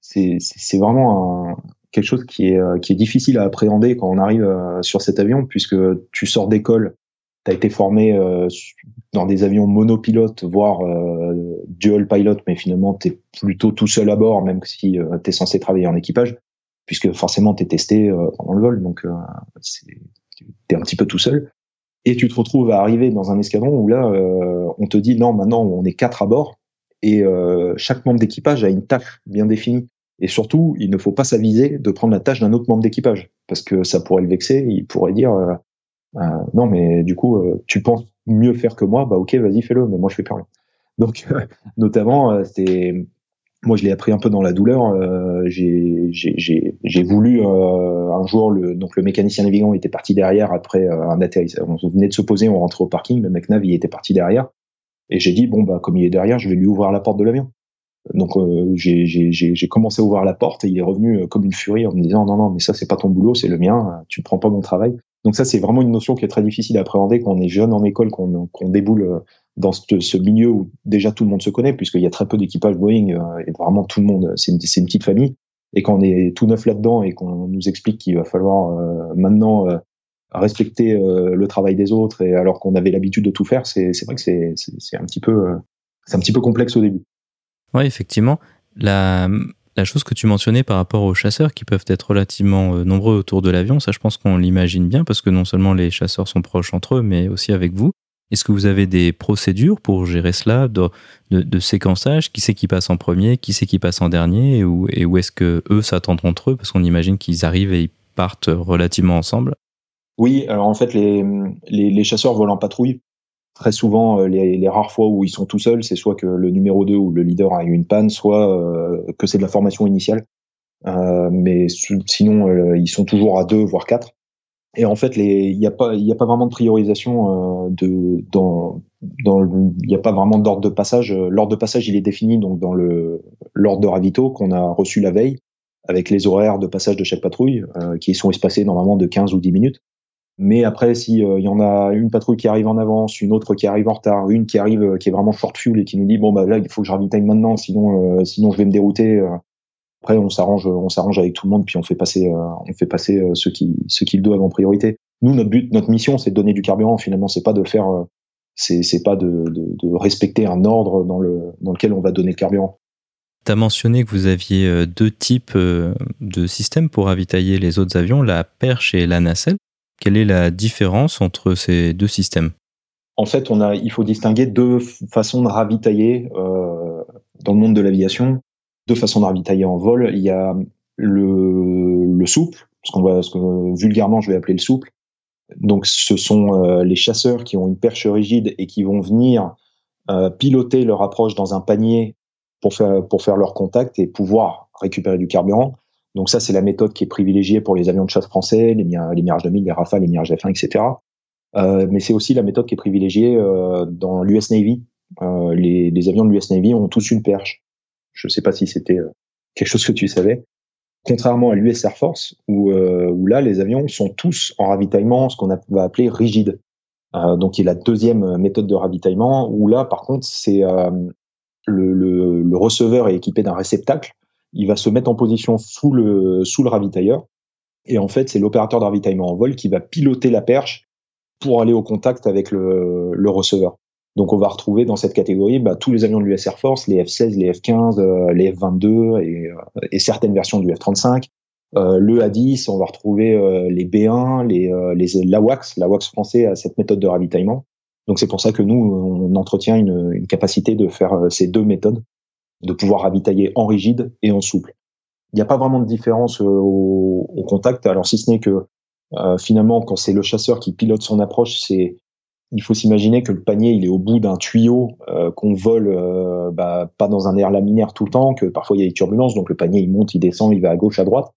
c'est vraiment quelque chose qui est, euh, qui est difficile à appréhender quand on arrive euh, sur cet avion, puisque tu sors d'école, tu as été formé euh, dans des avions monopilotes, voire dual pilot, mais finalement, tu es plutôt tout seul à bord, même si tu es censé travailler en équipage, puisque forcément, tu es testé pendant le vol, donc tu es un petit peu tout seul. Et tu te retrouves à arriver dans un escadron où là, on te dit non, maintenant, on est quatre à bord, et chaque membre d'équipage a une tâche bien définie. Et surtout, il ne faut pas s'aviser de prendre la tâche d'un autre membre d'équipage, parce que ça pourrait le vexer. Il pourrait dire euh, euh, non, mais du coup, euh, tu penses mieux faire que moi, bah ok, vas-y, fais-le, mais moi je fais plus rien. Donc, notamment, c'est moi je l'ai appris un peu dans la douleur. j'ai voulu un jour le donc le mécanicien navigant était parti derrière après un atterrissage. On venait de se poser, on rentrait au parking, le mec nav il était parti derrière. Et j'ai dit bon bah comme il est derrière, je vais lui ouvrir la porte de l'avion. Donc euh, j'ai commencé à ouvrir la porte et il est revenu euh, comme une furie en me disant non non mais ça c'est pas ton boulot c'est le mien tu ne prends pas mon travail. Donc ça c'est vraiment une notion qui est très difficile à appréhender quand on est jeune en école qu'on déboule euh, dans ce, milieu où déjà tout le monde se connaît puisqu'il y a très peu d'équipage Boeing et vraiment tout le monde c'est une, une, petite famille. Et quand on est tout neuf là-dedans et qu'on nous explique qu'il va falloir maintenant respecter le travail des autres et alors qu'on avait l'habitude de tout faire c'est vrai que c'est un petit peu c'est un petit peu complexe au début oui, effectivement. La, chose que tu mentionnais par rapport aux chasseurs qui peuvent être relativement euh, nombreux autour de l'avion, ça je pense qu'on l'imagine bien parce que non seulement les chasseurs sont proches entre eux, mais aussi avec vous. Est-ce que vous avez des procédures pour gérer cela, de, séquençage? Qui c'est qui passe en premier? Qui c'est qui passe en dernier? Et où, est-ce que eux s'attendent entre eux? Parce qu'on imagine qu'ils arrivent et ils partent relativement ensemble. Oui, alors en fait, les, les, les chasseurs volent en patrouille très souvent, euh, les, rares fois où ils sont tout seuls, c'est soit que le numéro 2 ou le leader a eu une panne, soit euh, que c'est de la formation initiale. Euh, mais sinon, ils sont toujours à deux, voire quatre. Et en fait, il n'y a pas, vraiment de priorisation de dans dans il n'y a pas vraiment d'ordre de passage. L'ordre de passage, il est défini donc dans l'ordre de ravito qu'on a reçu la veille, avec les horaires de passage de chaque patrouille, qui sont espacés normalement de 15 ou 10 minutes. Mais après, si il euh, y en a une patrouille qui arrive en avance, une autre qui arrive en retard, une qui arrive euh, qui est vraiment short fuel et qui nous dit bon bah là il faut que je ravitaille maintenant, sinon euh, sinon je vais me dérouter. après, on s'arrange, on s'arrange avec tout le monde puis on fait passer on fait passer ceux qui ceux qui le doivent en priorité. Nous notre but, notre mission, c'est de donner du carburant. Finalement, c'est pas de faire c'est pas de, de, de, respecter un ordre dans le dans lequel on va donner le carburant. Tu as mentionné que vous aviez deux types de systèmes pour ravitailler les autres avions, la perche et la nacelle. Quelle est la différence entre ces deux systèmes? En fait, il faut distinguer deux façons de ravitailler euh, dans le monde de l'aviation. Deux façons de ravitailler en vol. Il y a le, le souple, ce ce que vulgairement je vais appeler le souple. Donc, ce sont euh, les chasseurs qui ont une perche rigide et qui vont venir euh, piloter leur approche dans un panier pour faire leur contact et pouvoir récupérer du carburant. Donc ça, c'est la méthode qui est privilégiée pour les avions de chasse français, les, les Mirage 2000, les Rafale, les Mirage F1, etc. Euh, mais c'est aussi la méthode qui est privilégiée euh, dans l'US Navy. Euh, les, les, avions de l'US Navy ont tous une perche. Je ne sais pas si c'était euh, quelque chose que tu savais. Contrairement à l'US Air Force, où, euh, où, là, les avions sont tous en ravitaillement, ce qu'on va appeler rigide. donc, il y a la deuxième méthode de ravitaillement, où là, par contre, c'est le, le, le receveur est équipé d'un réceptacle il va se mettre en position sous le, sous le ravitailleur. Et en fait, c'est l'opérateur de ravitaillement en vol qui va piloter la perche pour aller au contact avec le, le receveur. Donc, on va retrouver dans cette catégorie bah, tous les avions de l'US Air Force, les F-16, les F-15, euh, les F-22 et, euh, et, certaines versions du F-35. Euh, le A-10, on va retrouver euh, les B-1, les, les l'AWACS. L'AWACS français a cette méthode de ravitaillement. Donc, c'est pour ça que nous, on entretient une capacité de faire ces deux méthodes de pouvoir ravitailler en rigide et en souple. Il n'y a pas vraiment de différence au, au contact, alors si ce n'est que finalement, quand c'est le chasseur qui pilote son approche, c'est il faut s'imaginer que le panier il est au bout d'un tuyau euh, qu'on vole euh, bah, pas dans un air laminaire tout le temps, que parfois il y a des turbulences, donc le panier il monte, il descend, il va à gauche, à droite.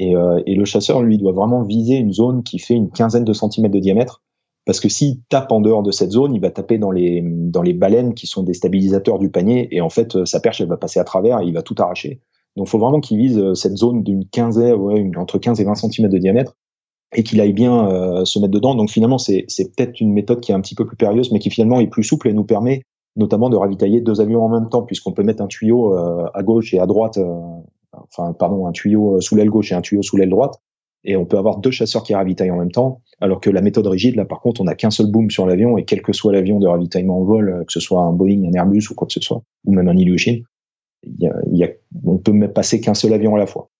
Euh, et le chasseur lui doit vraiment viser une zone qui fait une quinzaine de centimètres de diamètre, parce que s'il tape en dehors de cette zone, il va taper dans les dans les baleines qui sont des stabilisateurs du panier, et en fait sa perche elle va passer à travers, et il va tout arracher. Donc il faut vraiment qu'il vise cette zone d'une quinzaine, ouais, entre 15 et 20 centimètres de diamètre et qu'il aille bien euh, se mettre dedans. Donc finalement, c'est peut-être une méthode qui est un petit peu plus périlleuse, mais qui finalement est plus souple et nous permet notamment de ravitailler deux avions en même temps, puisqu'on peut mettre un tuyau euh, à gauche et à droite, euh, enfin pardon, un tuyau sous l'aile gauche et un tuyau sous l'aile droite, et on peut avoir deux chasseurs qui ravitaillent en même temps, alors que la méthode rigide, là par contre, on n'a qu'un seul boom sur l'avion, et quel que soit l'avion de ravitaillement en vol, que ce soit un Boeing, un Airbus ou quoi que ce soit, ou même un Ilyushin, il y a, y a, on peut passer qu'un seul avion à la fois.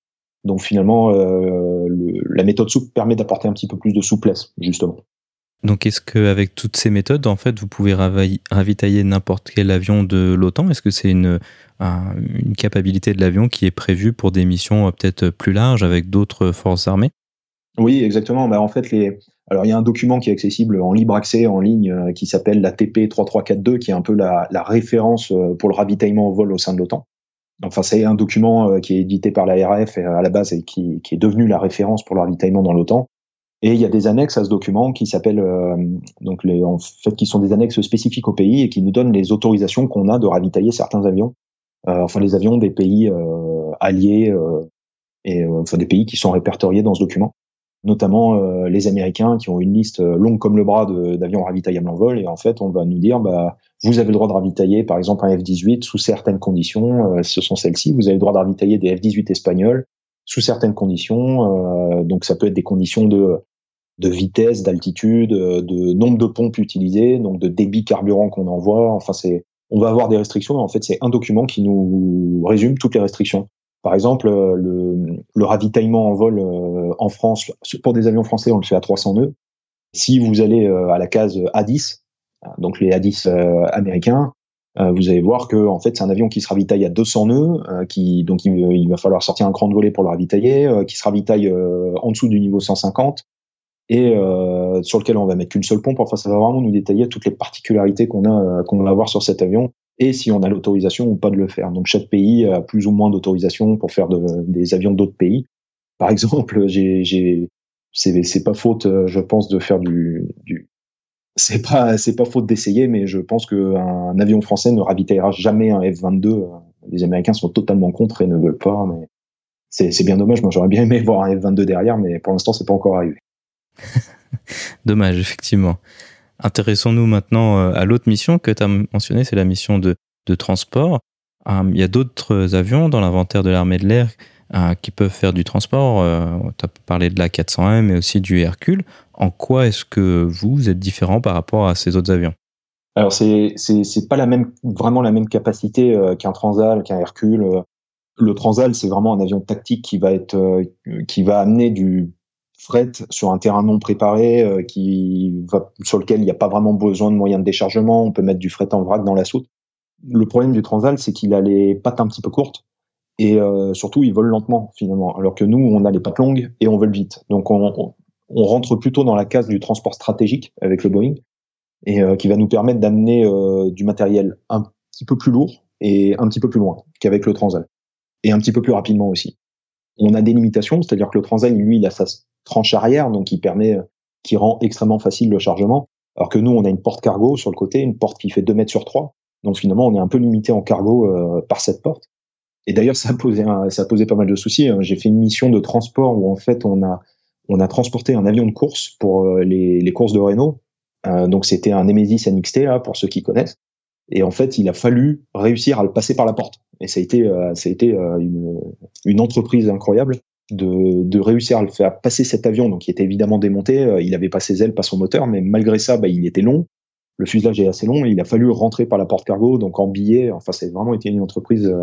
Donc finalement, euh, la méthode souple permet d'apporter un petit peu plus de souplesse, justement. Donc est-ce qu'avec toutes ces méthodes, en fait, vous pouvez ravitailler n'importe quel avion de l'OTAN? Est-ce que c'est une, une capacité de l'avion qui est prévue pour des missions euh, peut-être plus larges avec d'autres forces armées? Oui, exactement. Bah, en fait, les... Alors, il y a un document qui est accessible en libre accès en ligne euh, qui s'appelle la TP 3342, qui est un peu la, la, référence pour le ravitaillement au vol au sein de l'OTAN. Enfin, c'est un document euh, qui est édité par l'ARF à la base et qui, qui, est devenu la référence pour le ravitaillement dans l'OTAN. Et il y a des annexes à ce document qui s'appellent euh, donc les, en fait qui sont des annexes spécifiques au pays et qui nous donnent les autorisations qu'on a de ravitailler certains avions, euh, enfin les avions des pays euh, alliés et enfin des pays qui sont répertoriés dans ce document, notamment les Américains qui ont une liste longue comme le bras d'avions ravitaillables en vol et en fait on va nous dire bah vous avez le droit de ravitailler, par exemple, un F-18 sous certaines conditions. Euh, ce sont celles-ci. Vous avez le droit de ravitailler des F-18 espagnols sous certaines conditions. Euh, donc, ça peut être des conditions de, de vitesse, d'altitude, de nombre de pompes utilisées, donc de débit carburant qu'on envoie. Enfin, c'est, on va avoir des restrictions. En fait, c'est un document qui nous résume toutes les restrictions. Par exemple, le, le ravitaillement en vol euh, en France, pour des avions français, on le fait à 300 nœuds. Si vous allez à la case A10, donc les A10 euh, américains, euh, vous allez voir que en fait c'est un avion qui se ravitaille à 200 nœuds, euh, qui donc il, va falloir sortir un cran de volet pour le ravitailler, qui se ravitaille en dessous du niveau 150 et sur lequel on va mettre qu'une seule pompe. Enfin, ça va vraiment nous détailler toutes les particularités qu'on a qu'on va avoir sur cet avion et si on a l'autorisation ou pas de le faire. Donc chaque pays a plus ou moins d'autorisation pour faire des avions d'autres pays. Par exemple, c'est, pas faute, je pense, de faire du, du, c'est pas c'est pas faute d'essayer, mais je pense qu'un avion français ne ravitaillera jamais un F-22. Les Américains sont totalement contre et ne veulent pas. Mais c'est bien dommage. Moi, j'aurais bien aimé voir un F-22 derrière, mais pour l'instant, c'est pas encore arrivé. dommage, effectivement. Intéressons-nous maintenant euh, à l'autre mission que tu as mentionnée, c'est la mission de, transport. Hum, il y a d'autres avions dans l'inventaire de l'armée de l'air euh, qui peuvent faire du transport. Euh, tu as parlé de la 401, mais aussi du Hercule. En quoi est-ce que vous êtes différent par rapport à ces autres avions? Alors, c'est c'est pas la même, vraiment la même capacité euh, qu'un Transal, qu'un Hercule. Le Transal, c'est vraiment un avion tactique qui va être, qui va amener du fret sur un terrain non préparé, qui va, sur lequel il n'y a pas vraiment besoin de moyens de déchargement. On peut mettre du fret en vrac dans la soute. Le problème du Transal, c'est qu'il a les pattes un petit peu courtes et euh, surtout ils volent lentement finalement, alors que nous on a les pattes longues et on vole vite. Donc on, on, rentre plutôt dans la case du transport stratégique avec le Boeing et euh, qui va nous permettre d'amener euh, du matériel un petit peu plus lourd et un petit peu plus loin qu'avec le Transal et un petit peu plus rapidement aussi. On a des limitations, c'est-à-dire que le Transal lui il a sa tranche arrière donc qui permet qui rend extrêmement facile le chargement, alors que nous on a une porte cargo sur le côté, une porte qui fait 2 mètres sur 3. Donc finalement on est un peu limité en cargo par cette porte. Et d'ailleurs, ça posé ça posé pas mal de soucis. Hein. J'ai fait une mission de transport où en fait on a on a transporté un avion de course pour euh, les, les courses de Renault. Euh, donc c'était un Nemesis NXT là, pour ceux qui connaissent. Et en fait, il a fallu réussir à le passer par la porte. Et ça a été euh, ça a été euh, une, une entreprise incroyable de, réussir à le faire passer cet avion. Donc il était évidemment démonté. il avait pas ses ailes, pas son moteur, mais malgré ça, bah, il était long. Le fuselage est assez long. il a fallu rentrer par la porte cargo, donc en billet. Enfin, c'est vraiment été une entreprise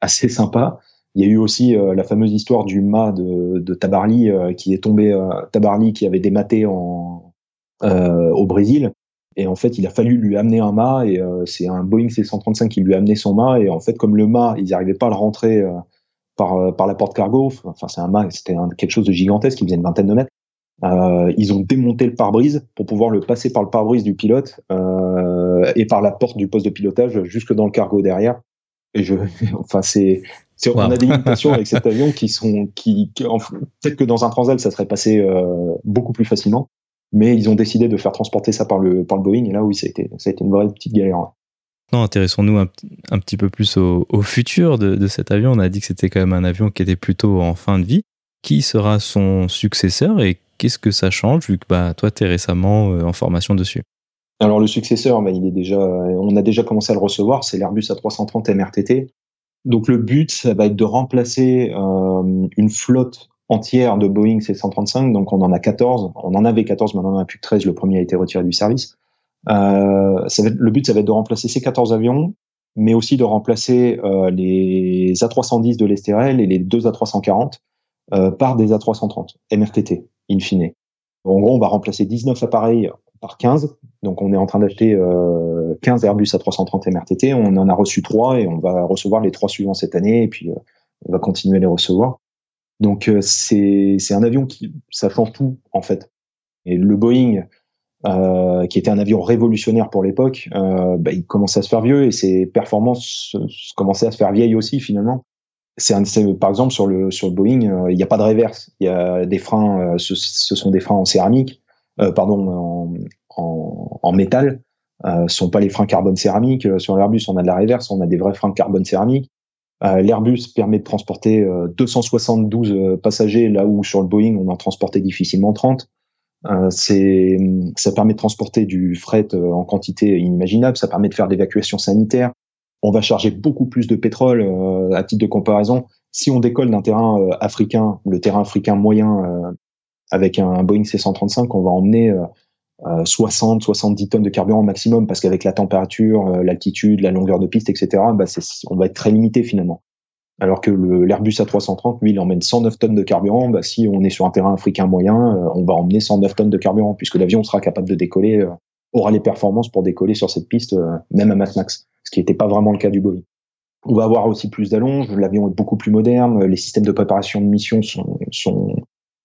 assez sympa. Il y a eu aussi euh, la fameuse histoire du mât de, de Tabarly euh, qui est tombé, euh, Tabarly qui avait dématé en, au Brésil, Et en fait, il a fallu lui amener un mât et c'est un Boeing C-135 qui lui a amené son mât. Et en fait, comme le mât, ils n'arrivaient pas à le rentrer par, par la porte cargo, enfin c'est un mât, c'était quelque chose de gigantesque qui faisait une vingtaine de mètres. Euh, ils ont démonté le pare-brise pour pouvoir le passer par le pare-brise du pilote euh, et par la porte du poste de pilotage jusque dans le cargo derrière. Et je, enfin c'est, on a des limitations avec cet avion qui sont, qui, peut-être que dans un transal ça serait passé euh, beaucoup plus facilement, mais ils ont décidé de faire transporter ça par le, par le Boeing et là oui ça a été, ça a été une vraie petite galère. Non, intéressons-nous un, petit peu plus au, futur de, de, cet avion. On a dit que c'était quand même un avion qui était plutôt en fin de vie. Qui sera son successeur et Qu'est-ce que ça change vu que bah, toi, tu es récemment euh, en formation dessus? Alors, le successeur, bah, il est déjà, on a déjà commencé à le recevoir, c'est l'Airbus A330 MRTT. Donc, le but, ça va être de remplacer euh, une flotte entière de Boeing C-135. Donc, on en a 14. On en avait 14, maintenant on en a plus que 13. Le premier a été retiré du service. Euh, ça va être, le but, ça va être de remplacer ces 14 avions, mais aussi de remplacer euh, les A310 de l'Estérel et les deux A340 euh, par des A330 MRTT in fine. En gros, on va remplacer 19 appareils par 15. Donc, on est en train d'acheter euh, 15 Airbus A330 MRTT. On en a reçu trois et on va recevoir les trois suivants cette année. Et puis, euh, on va continuer à les recevoir. Donc, euh, c'est un avion qui, ça change tout, en fait. Et le Boeing, euh, qui était un avion révolutionnaire pour l'époque, euh, bah, il commençait à se faire vieux et ses performances commençaient à se faire vieilles aussi, finalement c'est par exemple sur le sur le Boeing, euh, il n'y a pas de reverse. Il y a des freins, euh, ce, ce, sont des freins en céramique, euh, pardon, en, en, en métal. Ce sont pas les freins carbone céramique. Sur l'Airbus, on a de la reverse, on a des vrais freins carbone céramique. L'Airbus permet de transporter 272 passagers là où sur le Boeing on en transportait difficilement 30. C'est ça permet de transporter du fret en quantité inimaginable. Ça permet de faire l'évacuation sanitaire on va charger beaucoup plus de pétrole. Euh, à titre de comparaison, si on décolle d'un terrain euh, africain, le terrain africain moyen, euh, avec un Boeing C-135, on va emmener 60, 70 tonnes de carburant maximum, parce qu'avec la température, l'altitude, la longueur de piste, etc., bah on va être très limité finalement. Alors que l'Airbus A330, lui, il emmène 109 tonnes de carburant. Bah, si on est sur un terrain africain moyen, on va emmener 109 tonnes de carburant, puisque l'avion sera capable de décoller, aura les performances pour décoller sur cette piste, même à max ce qui n'était pas vraiment le cas du Boeing. On va avoir aussi plus d'allonges, l'avion est beaucoup plus moderne, les systèmes de préparation de mission sont,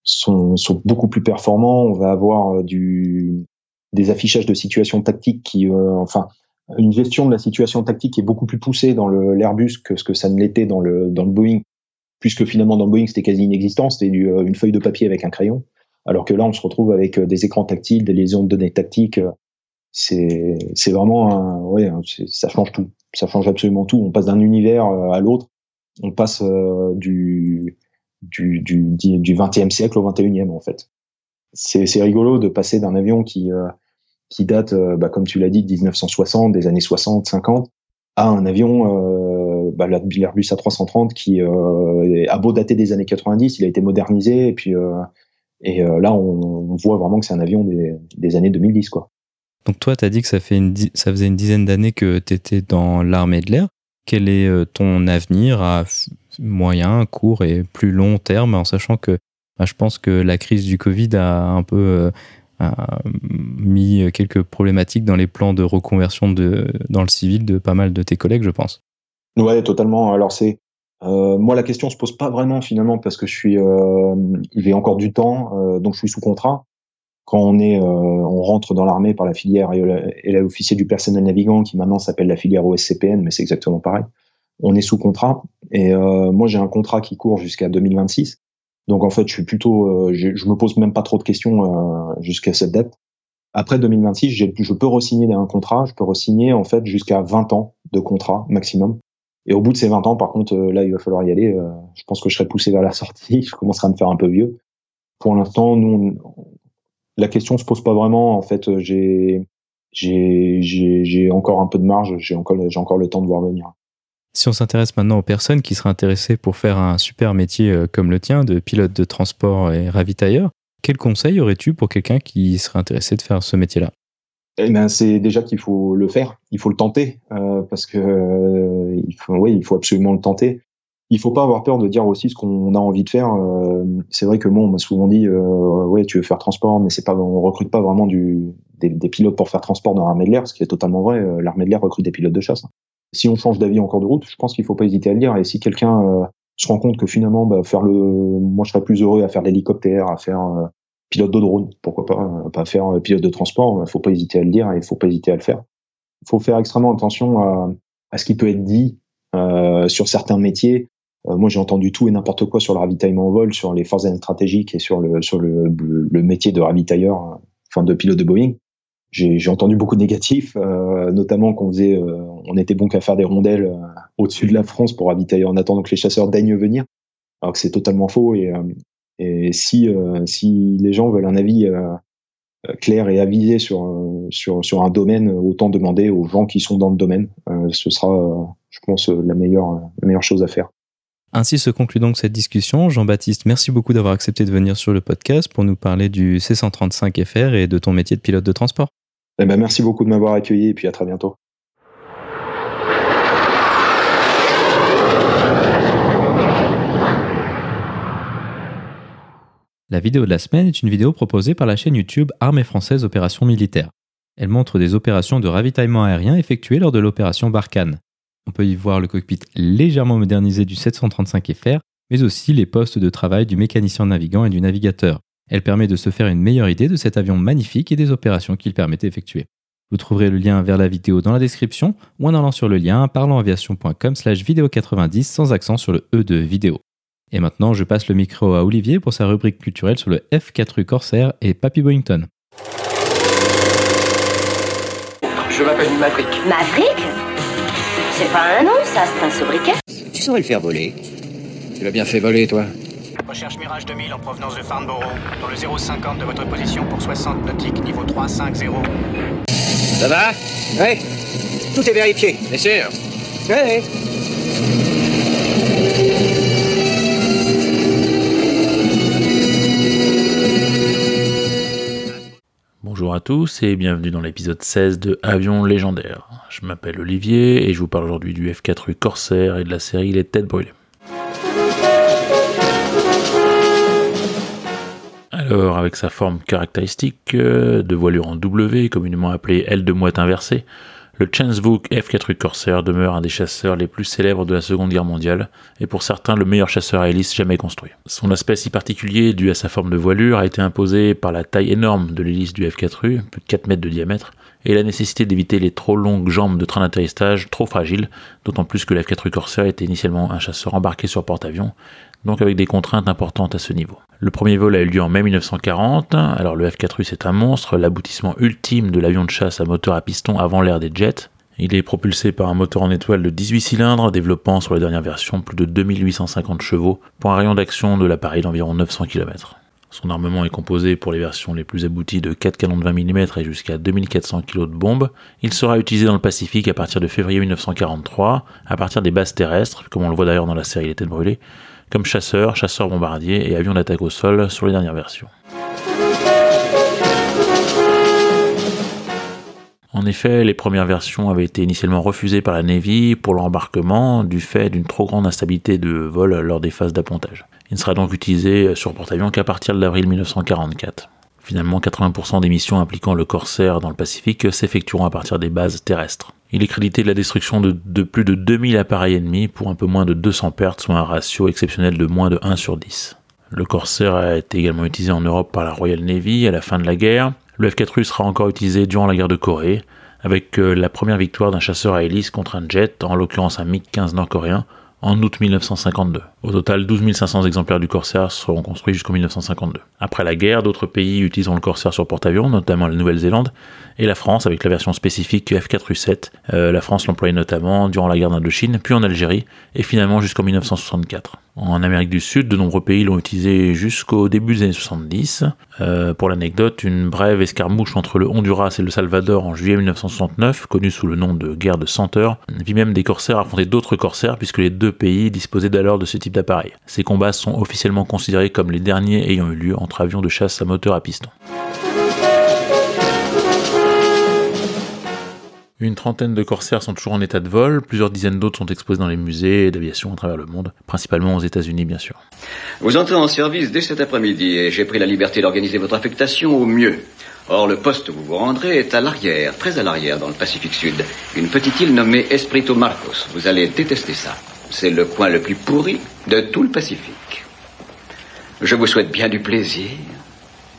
sont, sont, beaucoup plus performants, on va avoir euh, du, des affichages de situations tactiques qui, euh, enfin, une gestion de la situation tactique est beaucoup plus poussée dans l'Airbus que ce que ça ne l'était dans le, dans le Boeing, puisque finalement dans le Boeing c'était quasi inexistant, c'était euh, une feuille de papier avec un crayon, alors que là on se retrouve avec des écrans tactiles, des liaisons de données tactiques, c'est c'est vraiment un, ouais ça change tout. Ça change absolument tout. On passe d'un univers euh, à l'autre. On passe euh, du du du du 20e siècle au 21e en fait. C'est c'est rigolo de passer d'un avion qui euh, qui date bah, comme tu l'as dit de 1960 des années 60 50 à un avion bah, l'Airbus A330 qui a beau dater des années 90 il a été modernisé et puis et là on, voit vraiment que c'est un avion des, années 2010 quoi donc toi, tu as dit que ça, faisait une dizaine d'années que tu étais dans l'armée de l'air. Quel est euh, ton avenir à moyen, court et plus long terme, en sachant que bah, je pense que la crise du Covid a un peu euh, mis quelques problématiques dans les plans de reconversion dans le civil de pas mal de tes collègues, je pense. Ouais, totalement. Alors c'est euh, moi la question se pose pas vraiment finalement parce que je suis, j'ai encore du temps, donc je suis sous contrat quand on est, euh, on rentre dans l'armée par la filière et l'officier du personnel navigant qui maintenant s'appelle la filière OSCPN, mais c'est exactement pareil. On est sous contrat et euh, moi j'ai un contrat qui court jusqu'à 2026. Donc en fait, je suis plutôt, euh, je, me pose même pas trop de questions jusqu'à cette date. Après 2026, je peux re-signer un contrat. Je peux re-signer en fait jusqu'à 20 ans de contrat maximum. Et au bout de ces 20 ans, par contre, là, il va falloir y aller. je pense que je serai poussé vers la sortie. Je commencerai à me faire un peu vieux. Pour l'instant, nous, la question se pose pas vraiment. En fait, j'ai j'ai encore un peu de marge, j'ai encore, j'ai encore le temps de voir venir. Si on s'intéresse maintenant aux personnes qui seraient intéressées pour faire un super métier euh, comme le tien, de pilote de transport et ravitailleur, quel conseil aurais-tu pour quelqu'un qui serait intéressé de faire ce métier-là? Eh ben, c'est déjà qu'il faut le faire, il faut le tenter, euh, parce que euh, faut, oui, il faut absolument le tenter il faut pas avoir peur de dire aussi ce qu'on a envie de faire. C'est vrai que moi, on m'a souvent dit, ouais, tu veux faire transport, mais c'est pas, on recrute pas vraiment du, des, pilotes pour faire transport dans l'armée de l'air, ce qui est totalement vrai. l'armée de l'air recrute des pilotes de chasse. Si on change d'avis en cours de route, je pense qu'il faut pas hésiter à le dire. Et si quelqu'un se rend compte que finalement, bah, faire le, moi je serais plus heureux à faire l'hélicoptère, à faire pilote de drone, pourquoi pas, pas faire pilote de transport, il faut pas hésiter à le dire et il faut pas hésiter à le faire. Il faut faire extrêmement attention à, à ce qui peut être dit euh, sur certains métiers. Euh, moi, j'ai entendu tout et n'importe quoi sur le ravitaillement en vol, sur les forces stratégiques et sur le sur le, le métier de ravitailleur, enfin de pilote de Boeing. J'ai entendu beaucoup de négatifs, euh, notamment qu'on faisait, euh, on était bon qu'à faire des rondelles euh, au-dessus de la France pour ravitailler en attendant que les chasseurs daignent venir, alors que c'est totalement faux. Et, si si les gens veulent un avis clair et avisé sur, sur, sur un domaine, autant demander aux gens qui sont dans le domaine. ce sera, je pense, la meilleure, la meilleure chose à faire. Ainsi se conclut donc cette discussion. Jean-Baptiste, merci beaucoup d'avoir accepté de venir sur le podcast pour nous parler du C135FR et de ton métier de pilote de transport. Eh ben, merci beaucoup de m'avoir accueilli et puis à très bientôt. La vidéo de la semaine est une vidéo proposée par la chaîne YouTube Armée française Opération Militaire. Elle montre des opérations de ravitaillement aérien effectuées lors de l'opération Barkhane. On peut y voir le cockpit légèrement modernisé du 735FR, mais aussi les postes de travail du mécanicien navigant et du navigateur. Elle permet de se faire une meilleure idée de cet avion magnifique et des opérations qu'il permet d'effectuer. Vous trouverez le lien vers la vidéo dans la description ou en allant sur le lien parlontaviation.com slash vidéo 90 sans accent sur le E de vidéo. Et maintenant, je passe le micro à Olivier pour sa rubrique culturelle sur le F4U Corsair et Papy Boyington. Je m'appelle Maverick. Maverick? C'est pas un nom, ça, c'est un sobriquet? Tu saurais le faire voler. Tu l'as bien fait voler, toi. Recherche Mirage 2000 en provenance de Farnborough, dans le 050 de votre position pour 60 nautiques, niveau 350. Ça va? Oui. Tout est vérifié. Bien sûr. Oui. Bonjour à tous et bienvenue dans l'épisode 16 de Avion légendaire. Je m'appelle Olivier et je vous parle aujourd'hui du F4U Corsair et de la série Les Têtes Brûlées. Alors, avec sa forme caractéristique euh, de voilure en W, communément appelée aile de moite inversée, le Chensvook F4U Corsair demeure un des chasseurs les plus célèbres de la Seconde Guerre mondiale, et pour certains le meilleur chasseur à hélice jamais construit. Son aspect si particulier, dû à sa forme de voilure, a été imposé par la taille énorme de l'hélice du F4U, plus de 4 mètres de diamètre, et la nécessité d'éviter les trop longues jambes de train d'atterrissage trop fragiles, d'autant plus que le F4U Corsair était initialement un chasseur embarqué sur porte-avions, donc avec des contraintes importantes à ce niveau. Le premier vol a eu lieu en mai 1940, alors le F4U c'est un monstre, l'aboutissement ultime de l'avion de chasse à moteur à piston avant l'ère des jets. Il est propulsé par un moteur en étoile de 18 cylindres, développant sur la dernière version plus de 2850 chevaux, pour un rayon d'action de l'appareil d'environ 900 km. Son armement est composé pour les versions les plus abouties de 4 canons de 20 mm et jusqu'à 2400 kg de bombes. Il sera utilisé dans le Pacifique à partir de février 1943, à partir des bases terrestres, comme on le voit d'ailleurs dans la série Les Têtes Brûlées, comme chasseur, chasseur bombardier et avion d'attaque au sol sur les dernières versions. En effet, les premières versions avaient été initialement refusées par la Navy pour l'embarquement du fait d'une trop grande instabilité de vol lors des phases d'appontage. Il ne sera donc utilisé sur porte-avions qu'à partir de l'avril 1944. Finalement, 80% des missions impliquant le Corsair dans le Pacifique s'effectueront à partir des bases terrestres. Il est crédité de la destruction de, plus de 2000 appareils ennemis pour un peu moins de 200 pertes, soit un ratio exceptionnel de moins de 1 sur 10. Le Corsair a été également utilisé en Europe par la Royal Navy à la fin de la guerre. Le F-4U sera encore utilisé durant la guerre de Corée, avec euh, la première victoire d'un chasseur à hélice contre un jet, en l'occurrence un MiG-15 nord-coréen, en août 1952. Au total, 12 500 exemplaires du Corsair seront construits jusqu'en 1952. Après la guerre, d'autres pays utiliseront le Corsair sur porte-avions, notamment la Nouvelle-Zélande, et la France avec la version spécifique F4U7. Euh, la France l'employait notamment durant la guerre d'Indochine, puis en Algérie, et finalement jusqu'en 1964. En Amérique du Sud, de nombreux pays l'ont utilisé jusqu'au début des années 70. Euh, pour l'anecdote, une brève escarmouche entre le Honduras et le Salvador en juillet 1969, connue sous le nom de guerre de 100 heures, vit même des corsaires affronter d'autres corsaires puisque les deux pays disposaient d'alors de ce type d'appareil. Ces combats sont officiellement considérés comme les derniers ayant eu lieu entre avions de chasse à moteur à piston. Une trentaine de corsaires sont toujours en état de vol, plusieurs dizaines d'autres sont exposés dans les musées d'aviation à travers le monde, principalement aux États-Unis bien sûr. Vous entrez en service dès cet après-midi et j'ai pris la liberté d'organiser votre affectation au mieux. Or, le poste où vous vous rendrez est à l'arrière, très à l'arrière, dans le Pacifique Sud. Une petite île nommée Espirito Marcos. Vous allez détester ça. C'est le coin le plus pourri de tout le Pacifique. Je vous souhaite bien du plaisir,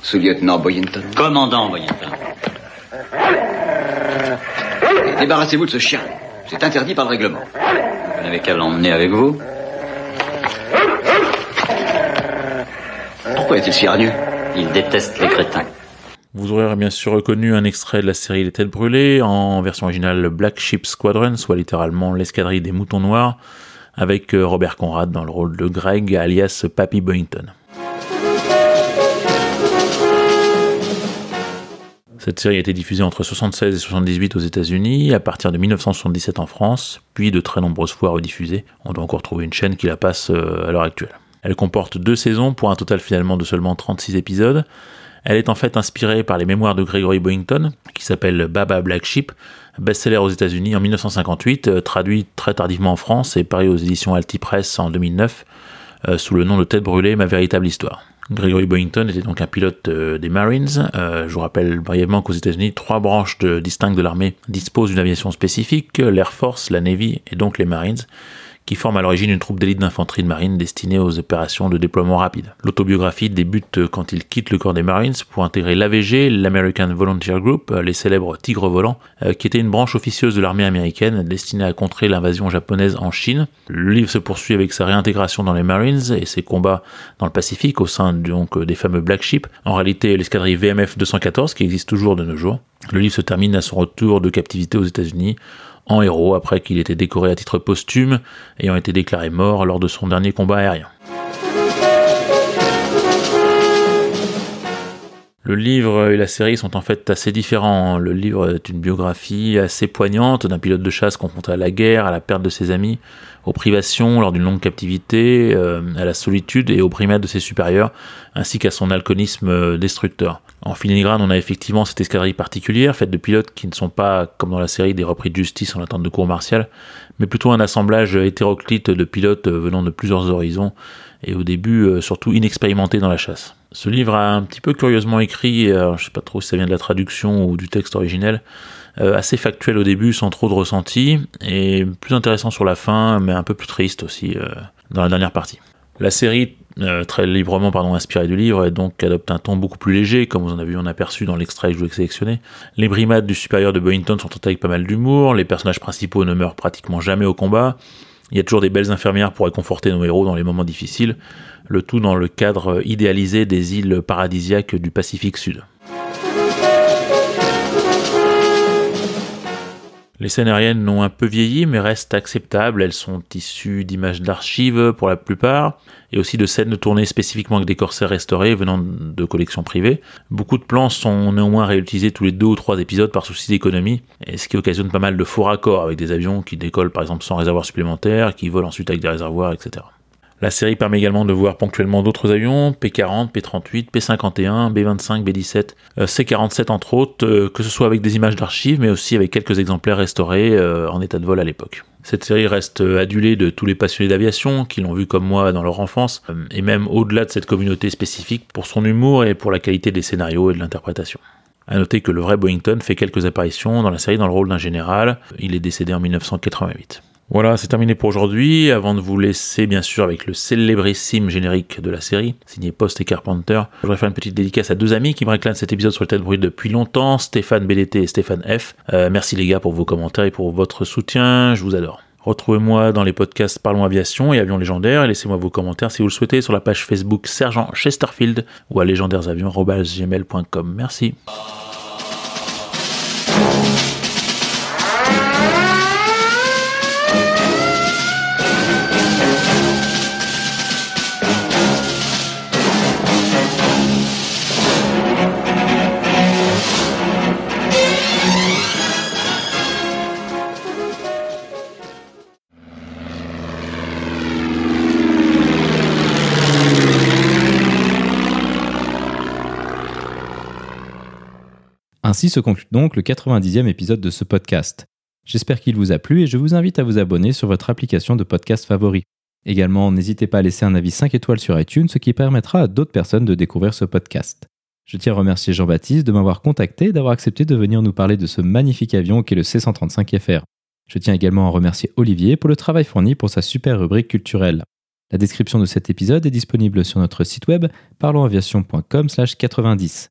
sous-lieutenant Boyington. Commandant Boyington. Et débarrassez-vous de ce chien. C'est interdit par le règlement. Vous n'avez qu'à l'emmener avec vous. Pourquoi est-il si hargneux? Il déteste les crétins. Vous aurez bien sûr reconnu un extrait de la série Les Têtes Brûlées en version originale Black Sheep Squadron, soit littéralement l'escadrille des moutons noirs, avec euh, Robert Conrad dans le rôle de Greg, alias Papy Boynton. Cette série a été diffusée entre 76 et 78 aux États-Unis, à partir de 1977 en France, puis de très nombreuses fois rediffusée. On doit encore trouver une chaîne qui la passe euh, à l'heure actuelle. Elle comporte deux saisons pour un total finalement de seulement 36 épisodes. Elle est en fait inspirée par les mémoires de Gregory Boyington, qui s'appelle Baba Black Sheep, best-seller aux États-Unis en 1958, euh, traduit très tardivement en France et paru aux éditions Altipress en 2009, euh, sous le nom de Tête brûlée, ma véritable histoire. Gregory Boyington était donc un pilote euh, des Marines. Je vous rappelle brièvement qu'aux États-Unis, trois branches distinctes de l'armée disposent d'une aviation spécifique l'Air Force, la Navy et donc les Marines qui forme à l'origine une troupe d'élite d'infanterie de marine destinée aux opérations de déploiement rapide. L'autobiographie débute quand il quitte le corps des Marines pour intégrer l'AVG, l'American Volunteer Group, les célèbres Tigres volants, euh, qui était une branche officieuse de l'armée américaine destinée à contrer l'invasion japonaise en Chine. Le livre se poursuit avec sa réintégration dans les Marines et ses combats dans le Pacifique au sein donc des fameux Black Sheep, en réalité l'escadrille VMF 214 qui existe toujours de nos jours. Le livre se termine à son retour de captivité aux États-Unis en héros après qu'il était décoré à titre posthume, ayant été déclaré mort lors de son dernier combat aérien. Le livre et la série sont en fait assez différents. Le livre est une biographie assez poignante d'un pilote de chasse confronté à la guerre, à la perte de ses amis, aux privations lors d'une longue captivité, euh, à la solitude et aux primates de ses supérieurs, ainsi qu'à son alcoolisme destructeur. En filigrane, on a effectivement cette escadrille particulière, faite de pilotes qui ne sont pas, comme dans la série, des repris de justice en attente de cours martial, mais plutôt un assemblage hétéroclite de pilotes venant de plusieurs horizons, et au début euh, surtout inexpérimentés dans la chasse. Ce livre a un petit peu curieusement écrit, alors je sais pas trop si ça vient de la traduction ou du texte originel, euh, assez factuel au début sans trop de ressenti, et plus intéressant sur la fin, mais un peu plus triste aussi euh, dans la dernière partie. La série, euh, très librement pardon, inspirée du livre, et donc adopte un ton beaucoup plus léger, comme vous en avez vu en aperçu dans l'extrait que je vous ai sélectionné. Les brimades du supérieur de Boynton sont traitées avec pas mal d'humour, les personnages principaux ne meurent pratiquement jamais au combat, il y a toujours des belles infirmières pour réconforter nos héros dans les moments difficiles, le tout dans le cadre idéalisé des îles paradisiaques du Pacifique Sud. Les scènes aériennes n'ont un peu vieilli mais restent acceptables, elles sont issues d'images d'archives pour la plupart, et aussi de scènes tournées spécifiquement avec des corsaires restaurés venant de collections privées. Beaucoup de plans sont néanmoins réutilisés tous les deux ou trois épisodes par souci d'économie, ce qui occasionne pas mal de faux raccords avec des avions qui décollent par exemple sans réservoir supplémentaire, qui volent ensuite avec des réservoirs, etc. La série permet également de voir ponctuellement d'autres avions, P-40, P-38, P-51, B-25, B-17, C-47 entre autres, euh, que ce soit avec des images d'archives, mais aussi avec quelques exemplaires restaurés euh, en état de vol à l'époque. Cette série reste euh, adulée de tous les passionnés d'aviation qui l'ont vu comme moi dans leur enfance, et même au-delà de cette communauté spécifique pour son humour et pour la qualité des scénarios et de l'interprétation. À noter que le vrai Boyington fait quelques apparitions dans la série dans le rôle d'un général. Il est décédé en 1988. Voilà, c'est terminé pour aujourd'hui. Avant de vous laisser, bien sûr, avec le célébrissime générique de la série, signé Post et Carpenter, je voudrais faire une petite dédicace à deux amis qui me réclament cet épisode sur le tête bruit depuis longtemps, Stéphane BDT et Stéphane F. Euh, merci les gars pour vos commentaires et pour votre soutien, je vous adore. Retrouvez-moi dans les podcasts Parlons Aviation et Avions Légendaires et laissez-moi vos commentaires si vous le souhaitez sur la page Facebook Sergent Chesterfield ou à légendairesavions.gmail.com. Merci. Ainsi se conclut donc le 90e épisode de ce podcast. J'espère qu'il vous a plu et je vous invite à vous abonner sur votre application de podcast favori. Également, n'hésitez pas à laisser un avis 5 étoiles sur iTunes, ce qui permettra à d'autres personnes de découvrir ce podcast. Je tiens à remercier Jean-Baptiste de m'avoir contacté et d'avoir accepté de venir nous parler de ce magnifique avion qu'est le C-135FR. Je tiens également à remercier Olivier pour le travail fourni pour sa super rubrique culturelle. La description de cet épisode est disponible sur notre site web parlonsaviation.com/90.